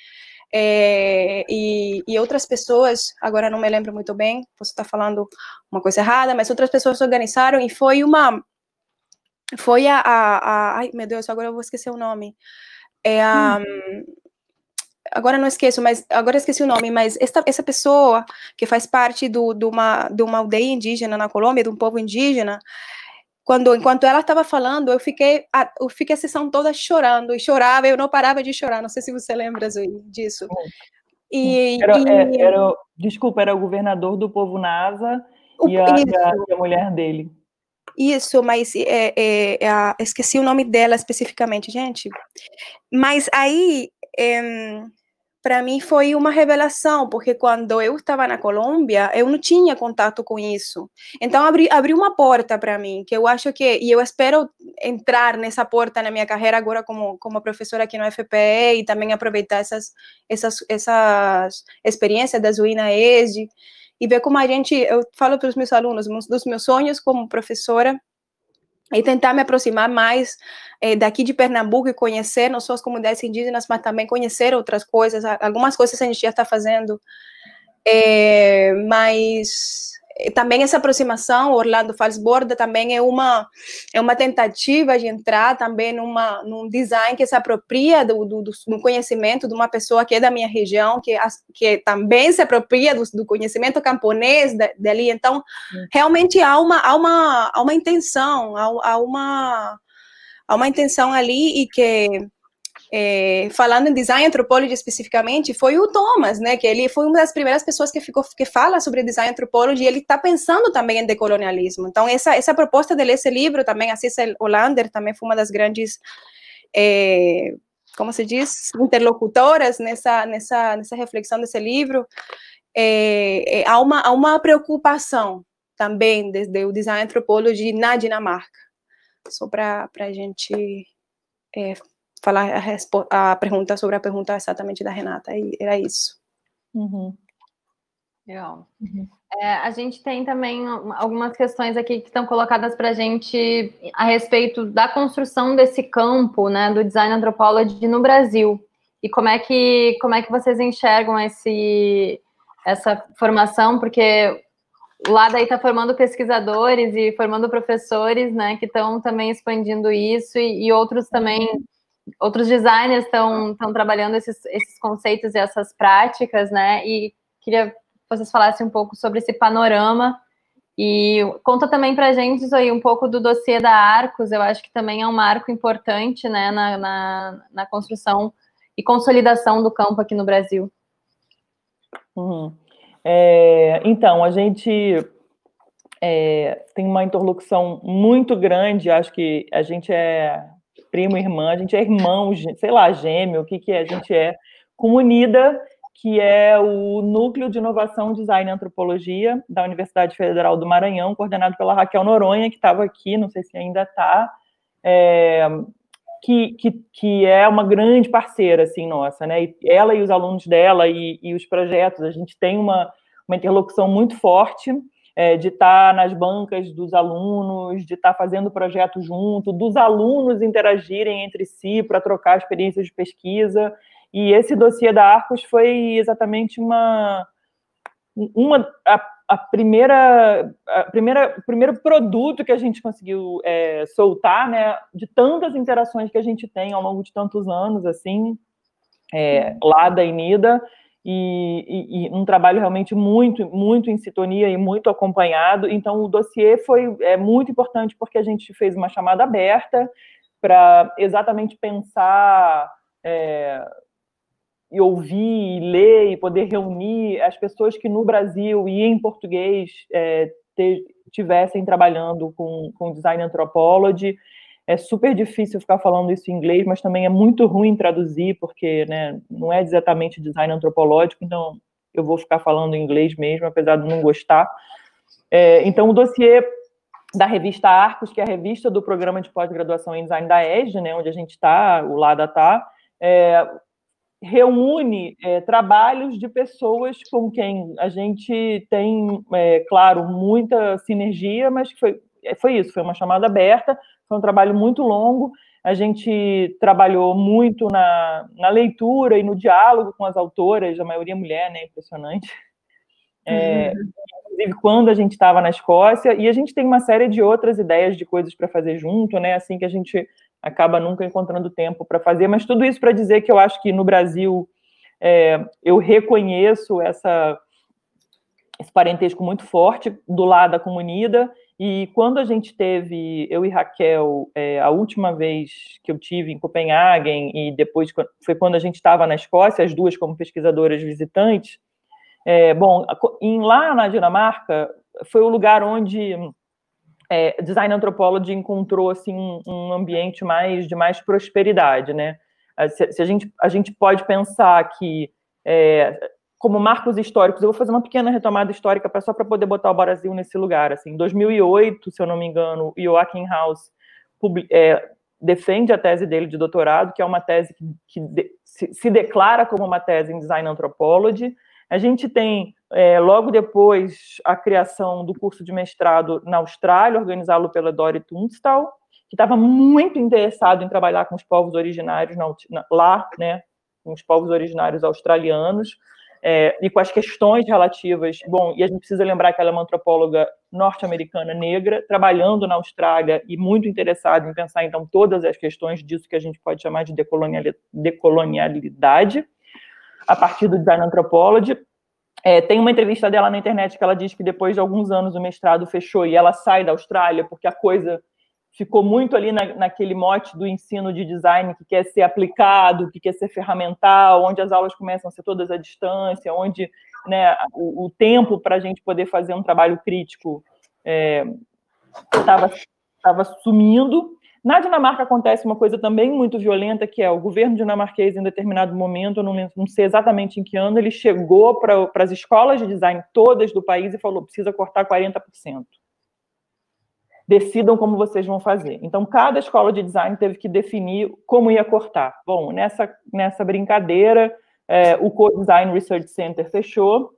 é, e, e, outras pessoas, agora não me lembro muito bem, posso estar falando uma coisa errada, mas outras pessoas organizaram e foi uma. Foi a. a, a ai, meu Deus, agora eu vou esquecer o nome. É a. Hum. Agora não esqueço, mas agora esqueci o nome, mas esta, essa pessoa que faz parte do, de, uma, de uma aldeia indígena na Colômbia, de um povo indígena, quando enquanto ela estava falando, eu fiquei a, eu fiquei a sessão toda chorando e chorava, eu não parava de chorar. Não sei se você lembra Zoe, disso. E, era, e... É, era, desculpa, era o governador do povo NASA o, e, a, a, a, mulher dele. Isso, mas é, é, é esqueci o nome dela especificamente, gente. Mas aí para mim foi uma revelação, porque quando eu estava na Colômbia, eu não tinha contato com isso. Então, abri, abri uma porta para mim, que eu acho que, e eu espero entrar nessa porta na minha carreira agora como, como professora aqui no FPE e também aproveitar essas, essas, essas experiências da Zuina ESD e ver como a gente, eu falo para os meus alunos, dos meus sonhos como professora, e tentar me aproximar mais é, daqui de Pernambuco e conhecer não só as comunidades indígenas, mas também conhecer outras coisas. Algumas coisas a gente já está fazendo, é, mas também essa aproximação, Orlando Falsborda também é uma é uma tentativa de entrar também numa num design que se apropria do, do, do conhecimento de uma pessoa que é da minha região, que que também se apropria do, do conhecimento camponês dali. Então, realmente há uma há uma há uma intenção, há, há uma há uma intenção ali e que é, falando em design anthropology especificamente, foi o Thomas, né? Que ele foi uma das primeiras pessoas que ficou que fala sobre design anthropology. E ele está pensando também em decolonialismo. Então essa essa proposta de ler esse livro também, a Cecil Hollander também foi uma das grandes é, como se diz, interlocutoras nessa, nessa, nessa reflexão desse livro, é, é, há, uma, há uma preocupação também desde o design anthropology na Dinamarca. Só para a gente é, falar a, a, pergunta sobre a pergunta exatamente da Renata, era isso. Uhum. Legal. Uhum. É, a gente tem também algumas questões aqui que estão colocadas para a gente a respeito da construção desse campo, né, do design anthropology no Brasil. E como é que, como é que vocês enxergam esse, essa formação? Porque lá daí está formando pesquisadores e formando professores, né, que estão também expandindo isso e, e outros também, outros designers estão trabalhando esses, esses conceitos e essas práticas, né, e queria vocês falassem um pouco sobre esse panorama e conta também para a gente aí um pouco do dossiê da Arcos, eu acho que também é um marco importante né, na, na, na construção e consolidação do campo aqui no Brasil. Uhum. É, então, a gente é, tem uma interlocução muito grande, acho que a gente é primo, irmã, a gente é irmão, sei lá, gêmeo, o que, que é? A gente é comunida que é o Núcleo de Inovação, Design e Antropologia da Universidade Federal do Maranhão, coordenado pela Raquel Noronha, que estava aqui, não sei se ainda está, é, que, que, que, é uma grande parceira, assim, nossa, né? E ela e os alunos dela e, e os projetos, a gente tem uma, uma interlocução muito forte é, de estar tá nas bancas dos alunos, de estar tá fazendo projeto junto, dos alunos interagirem entre si para trocar experiências de pesquisa, e esse dossiê da Arcos foi exatamente uma, uma a, a primeira, a primeira, o primeiro produto que a gente conseguiu é, soltar, né, de tantas interações que a gente tem ao longo de tantos anos, assim, é, lá da Inida, e, e, um trabalho realmente muito, muito em sintonia e muito acompanhado. Então, o dossiê foi é, muito importante porque a gente fez uma chamada aberta para exatamente pensar é, e ouvir, e ler e poder reunir as pessoas que no Brasil e em português é, tivessem trabalhando com, com design anthropology. É super difícil ficar falando isso em inglês, mas também é muito ruim traduzir, porque né, não é exatamente design antropológico, então eu vou ficar falando em inglês mesmo, apesar de não gostar. É, então, o dossiê da revista Arcos, que é a revista do programa de pós-graduação em design da ESD, né, onde a gente está, o LADA está, é, reúne é, trabalhos de pessoas com quem a gente tem, é, claro, muita sinergia, mas foi, é, foi isso, foi uma chamada aberta, foi um trabalho muito longo, a gente trabalhou muito na, na leitura e no diálogo com as autoras, a maioria mulher, né, impressionante, é, uhum. inclusive quando a gente estava na Escócia, e a gente tem uma série de outras ideias de coisas para fazer junto, né, assim que a gente acaba nunca encontrando tempo para fazer, mas tudo isso para dizer que eu acho que no Brasil é, eu reconheço essa, esse parentesco muito forte do lado da comunidade, e quando a gente teve, eu e Raquel, é, a última vez que eu tive em Copenhague, e depois foi quando a gente estava na Escócia, as duas como pesquisadoras visitantes, é, bom, em, lá na Dinamarca, foi o lugar onde é, design anthropology encontrou assim um ambiente mais de mais prosperidade, né? Se, se a gente a gente pode pensar que é, como marcos históricos, eu vou fazer uma pequena retomada histórica só para poder botar o Brasil nesse lugar. Assim, em 2008, se eu não me engano, Joachim House é, defende a tese dele de doutorado, que é uma tese que, que de, se, se, declara como uma tese em design anthropology. A gente tem é, logo depois, a criação do curso de mestrado na Austrália, organizado pela Dory Tunstall, que estava muito interessado em trabalhar com os povos originários na, na, lá, né, com os povos originários australianos, é, e com as questões relativas. Bom, e a gente precisa lembrar que ela é uma antropóloga norte-americana negra, trabalhando na Austrália e muito interessada em pensar, então, todas as questões disso que a gente pode chamar de decolonialidade, a partir do design anthropology. É, tem uma entrevista dela na internet que ela diz que depois de alguns anos o mestrado fechou e ela sai da Austrália porque a coisa ficou muito ali na, naquele mote do ensino de design que quer ser aplicado, que quer ser ferramental, onde as aulas começam a ser todas à distância, onde né, o, o tempo para a gente poder fazer um trabalho crítico estava é, sumindo. Na Dinamarca acontece uma coisa também muito violenta, que é o governo dinamarquês, em determinado momento, não, não sei exatamente em que ano, ele chegou para as escolas de design todas do país e falou: precisa cortar 40%. Decidam como vocês vão fazer. Então, cada escola de design teve que definir como ia cortar. Bom, nessa, nessa brincadeira, é, o Co-Design Research Center fechou,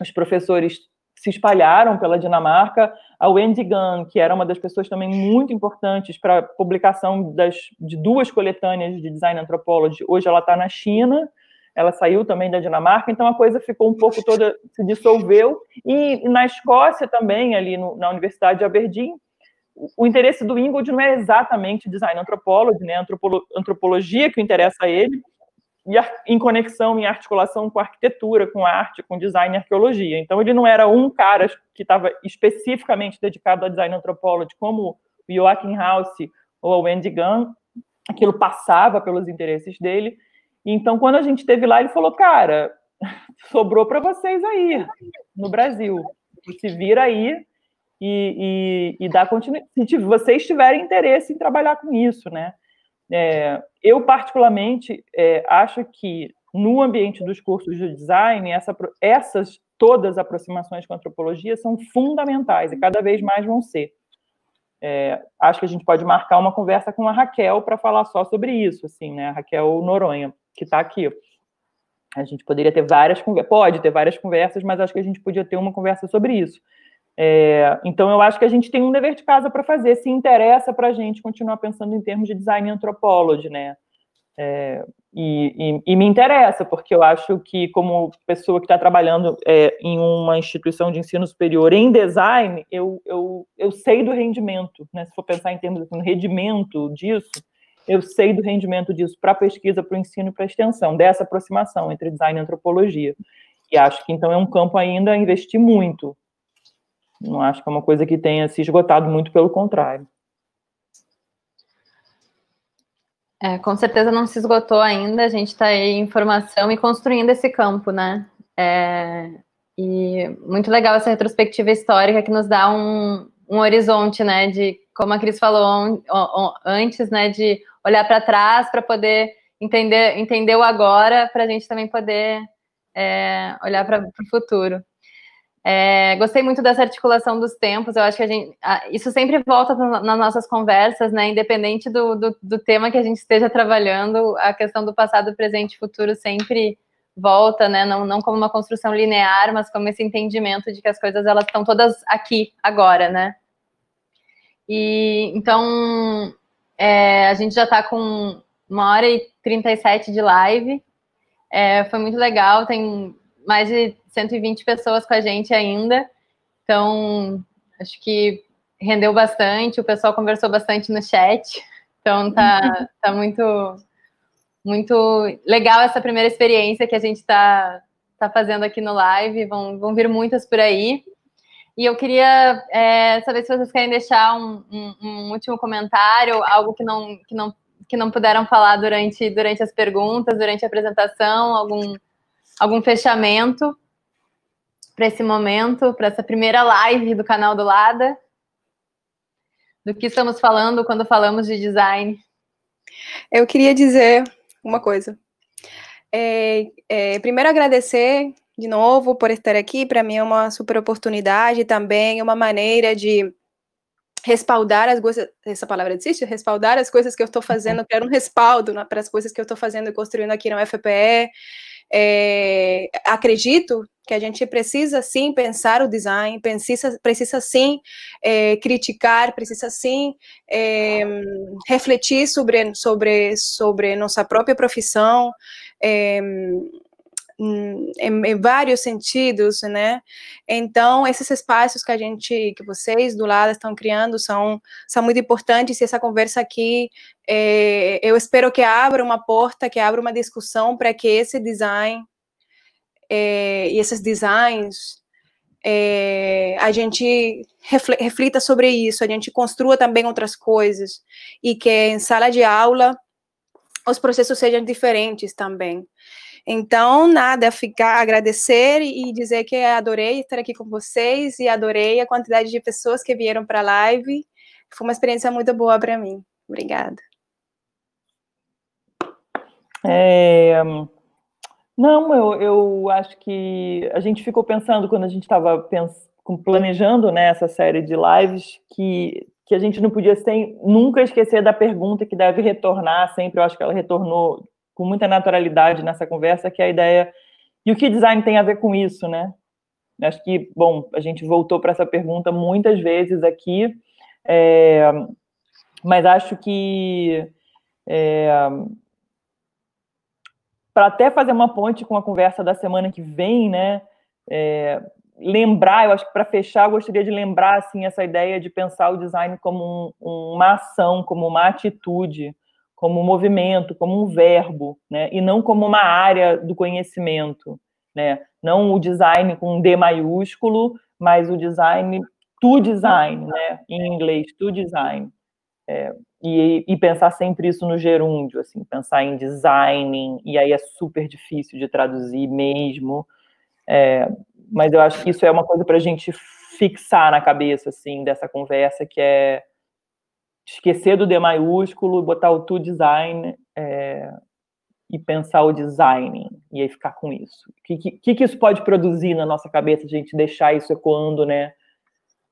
os professores se espalharam pela Dinamarca. A Wendy Gunn, que era uma das pessoas também muito importantes para a publicação das, de duas coletâneas de Design Anthropology, hoje ela está na China, ela saiu também da Dinamarca, então a coisa ficou um pouco toda, se dissolveu. E, na Escócia também, ali no, na Universidade de Aberdeen, o interesse do Ingold não é exatamente design anthropology, né, antropolo, antropologia que interessa a ele, e em conexão, em articulação com a arquitetura, com a arte, com design e arqueologia. Então, ele não era um cara que estava especificamente dedicado a design anthropology, como o Joachim House ou o Wendy Gunn, aquilo passava pelos interesses dele. Então, quando a gente esteve lá, ele falou, cara, (laughs) sobrou para vocês aí, no Brasil. Se vira aí e, e, e dá continuidade. Se vocês tiverem interesse em trabalhar com isso, né? É, eu, particularmente, é, acho que no ambiente dos cursos de design, essa, essas todas as aproximações com a antropologia são fundamentais e cada vez mais vão ser. É, acho que a gente pode marcar uma conversa com a Raquel para falar só sobre isso, assim, né? A Raquel Noronha, que está aqui. A gente poderia ter várias conversas, pode ter várias conversas, mas acho que a gente podia ter uma conversa sobre isso. É, então, eu acho que a gente tem um dever de casa para fazer, se interessa para a gente continuar pensando em termos de design anthropology, né? É, e, e, e, me interessa, porque eu acho que, como pessoa que está trabalhando é, em uma instituição de ensino superior em design, eu, eu, eu sei do rendimento, né? Se for pensar em termos de rendimento disso, eu sei do rendimento disso para a pesquisa, para o ensino e para a extensão, dessa aproximação entre design e antropologia. E acho que, então, é um campo ainda a investir muito, não acho que é uma coisa que tenha se esgotado, muito pelo contrário. É, com certeza não se esgotou ainda, a gente está em formação e construindo esse campo, né? É, e muito legal essa retrospectiva histórica que nos dá um, um horizonte, né? De, como a Cris falou antes, né? De olhar para trás para poder entender, entender o agora, para a gente também poder é, olhar para o futuro. É, gostei muito dessa articulação dos tempos. Eu acho que a gente, isso sempre volta nas nossas conversas, né? Independente do, do, do, tema que a gente esteja trabalhando, a questão do passado, presente e futuro sempre volta, né? Não, não como uma construção linear, mas como esse entendimento de que as coisas elas estão todas aqui agora, né? E então é, a gente já está com uma hora e 37 de live. É, foi muito legal, tem mais de 120 pessoas com a gente ainda. Então, acho que rendeu bastante, o pessoal conversou bastante no chat. Então tá, tá muito muito legal essa primeira experiência que a gente está tá fazendo aqui no live. Vão, vão vir muitas por aí. E eu queria é, saber se vocês querem deixar um, um, um, último comentário, algo que não, que não, que não puderam falar durante, durante as perguntas, durante a apresentação, algum, algum fechamento para esse momento, para essa primeira live do canal do Lada? Do que estamos falando quando falamos de design? Eu queria dizer uma coisa. É, é, primeiro, agradecer de novo por estar aqui. Para mim é uma super oportunidade também, é uma maneira de respaldar as coisas. Essa palavra existe? Respaldar as coisas que eu estou fazendo, ter um respaldo né, para as coisas que eu estou fazendo e construindo aqui no FPE. É, acredito que a gente precisa sim pensar o design, precisa, precisa sim é, criticar, precisa sim é, refletir sobre, sobre, sobre nossa própria profissão, é, em, em, vários sentidos, né? Então, esses espaços que a gente, que vocês do lado estão criando são, são muito importantes e essa conversa aqui, é, eu espero que abra uma porta, que abra uma discussão para que esse design é, e esses designs é, a gente reflita sobre isso, a gente construa também outras coisas e que em sala de aula os processos sejam diferentes também. Então, nada, ficar, agradecer e dizer que adorei estar aqui com vocês e adorei a quantidade de pessoas que vieram para a live. Foi uma experiência muito boa para mim. Obrigada. É, não, eu, eu acho que a gente ficou pensando quando a gente estava planejando né, essa série de lives que, que a gente não podia sem, nunca esquecer da pergunta que deve retornar sempre. Eu acho que ela retornou com muita naturalidade nessa conversa, que é a ideia e o que design tem a ver com isso, né? Acho que, bom, a gente voltou para essa pergunta muitas vezes aqui, é, mas acho que é, para até fazer uma ponte com a conversa da semana que vem, né? É, lembrar, eu acho que para fechar, eu gostaria de lembrar assim essa ideia de pensar o design como um, uma ação, como uma atitude, como um movimento, como um verbo, né? E não como uma área do conhecimento, né? Não o design com D maiúsculo, mas o design to design, né? Em inglês, to design. É, e, e, pensar sempre isso no gerúndio, assim, pensar em designing, e aí é super difícil de traduzir mesmo, é, mas eu acho que isso é uma coisa para a gente fixar na cabeça, assim, dessa conversa, que é esquecer do D maiúsculo, botar o to design é, e pensar o designing, e aí ficar com isso. O que, que, que isso pode produzir na nossa cabeça, a gente deixar isso ecoando, né,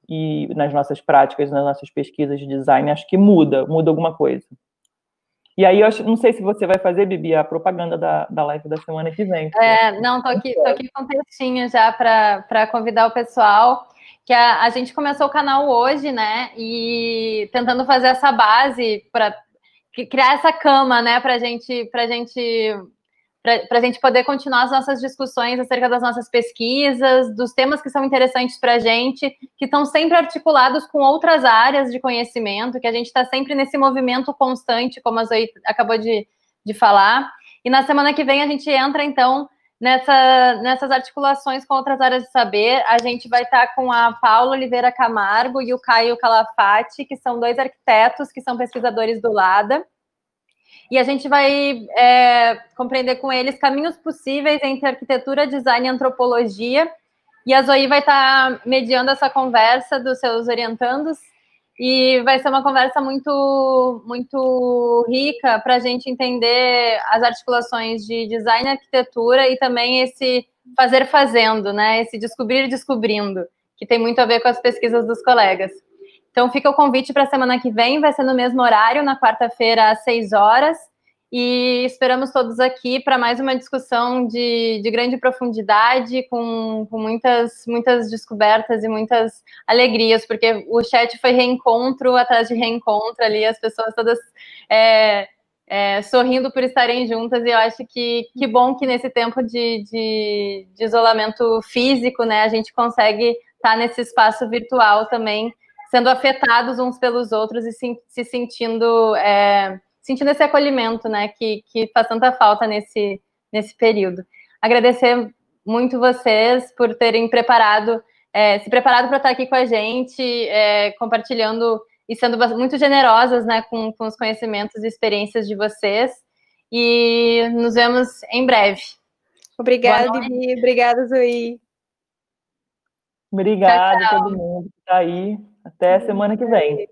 e nas nossas práticas, nas nossas pesquisas de design, acho que muda, muda alguma coisa. E aí, eu acho, não sei se você vai fazer, Bibi, a propaganda da, da live da semana que vem. É, não, tô aqui, tô aqui com um textinho já para convidar o pessoal, que a, a gente começou o canal hoje, né, e tentando fazer essa base para criar essa cama, né, para gente, a gente para a gente poder continuar as nossas discussões acerca das nossas pesquisas, dos temas que são interessantes para a gente, que estão sempre articulados com outras áreas de conhecimento, que a gente está sempre nesse movimento constante, como a Zoe acabou de, de falar. E na semana que vem a gente entra, então, nessa, nessas articulações com outras áreas de saber. A gente vai estar tá com a Paula Oliveira Camargo e o Caio Calafate, que são dois arquitetos que são pesquisadores do LADA e a gente vai é, compreender com eles caminhos possíveis entre arquitetura, design e antropologia. E a Zoe vai estar tá mediando essa conversa dos seus orientandos e vai ser uma conversa muito, muito rica para a gente entender as articulações de design e arquitetura e também esse fazer fazendo, né? Esse descobrir descobrindo, que tem muito a ver com as pesquisas dos colegas. Então fica o convite para a semana que vem, vai ser no mesmo horário, na quarta-feira, às 6 horas. E esperamos todos aqui para mais uma discussão de, de grande profundidade, com, com, muitas, muitas descobertas e muitas alegrias, porque o chat foi reencontro atrás de reencontro ali, as pessoas todas é, é, sorrindo por estarem juntas, e eu acho que que bom que nesse tempo de, de, de isolamento físico, né, a gente consegue estar tá nesse espaço virtual também sendo afetados uns pelos outros e se, se sentindo é, sentindo esse acolhimento, né, que, que faz tanta falta nesse, nesse período. Agradecer muito vocês por terem preparado, é, se preparado para estar aqui com a gente, é, compartilhando e sendo muito generosas, né, com, com os conhecimentos e experiências de vocês. E nos vemos em breve. Obrigada, Vivi. Obrigada, Zoe. Obrigada a todo mundo que está aí. Até semana que vem.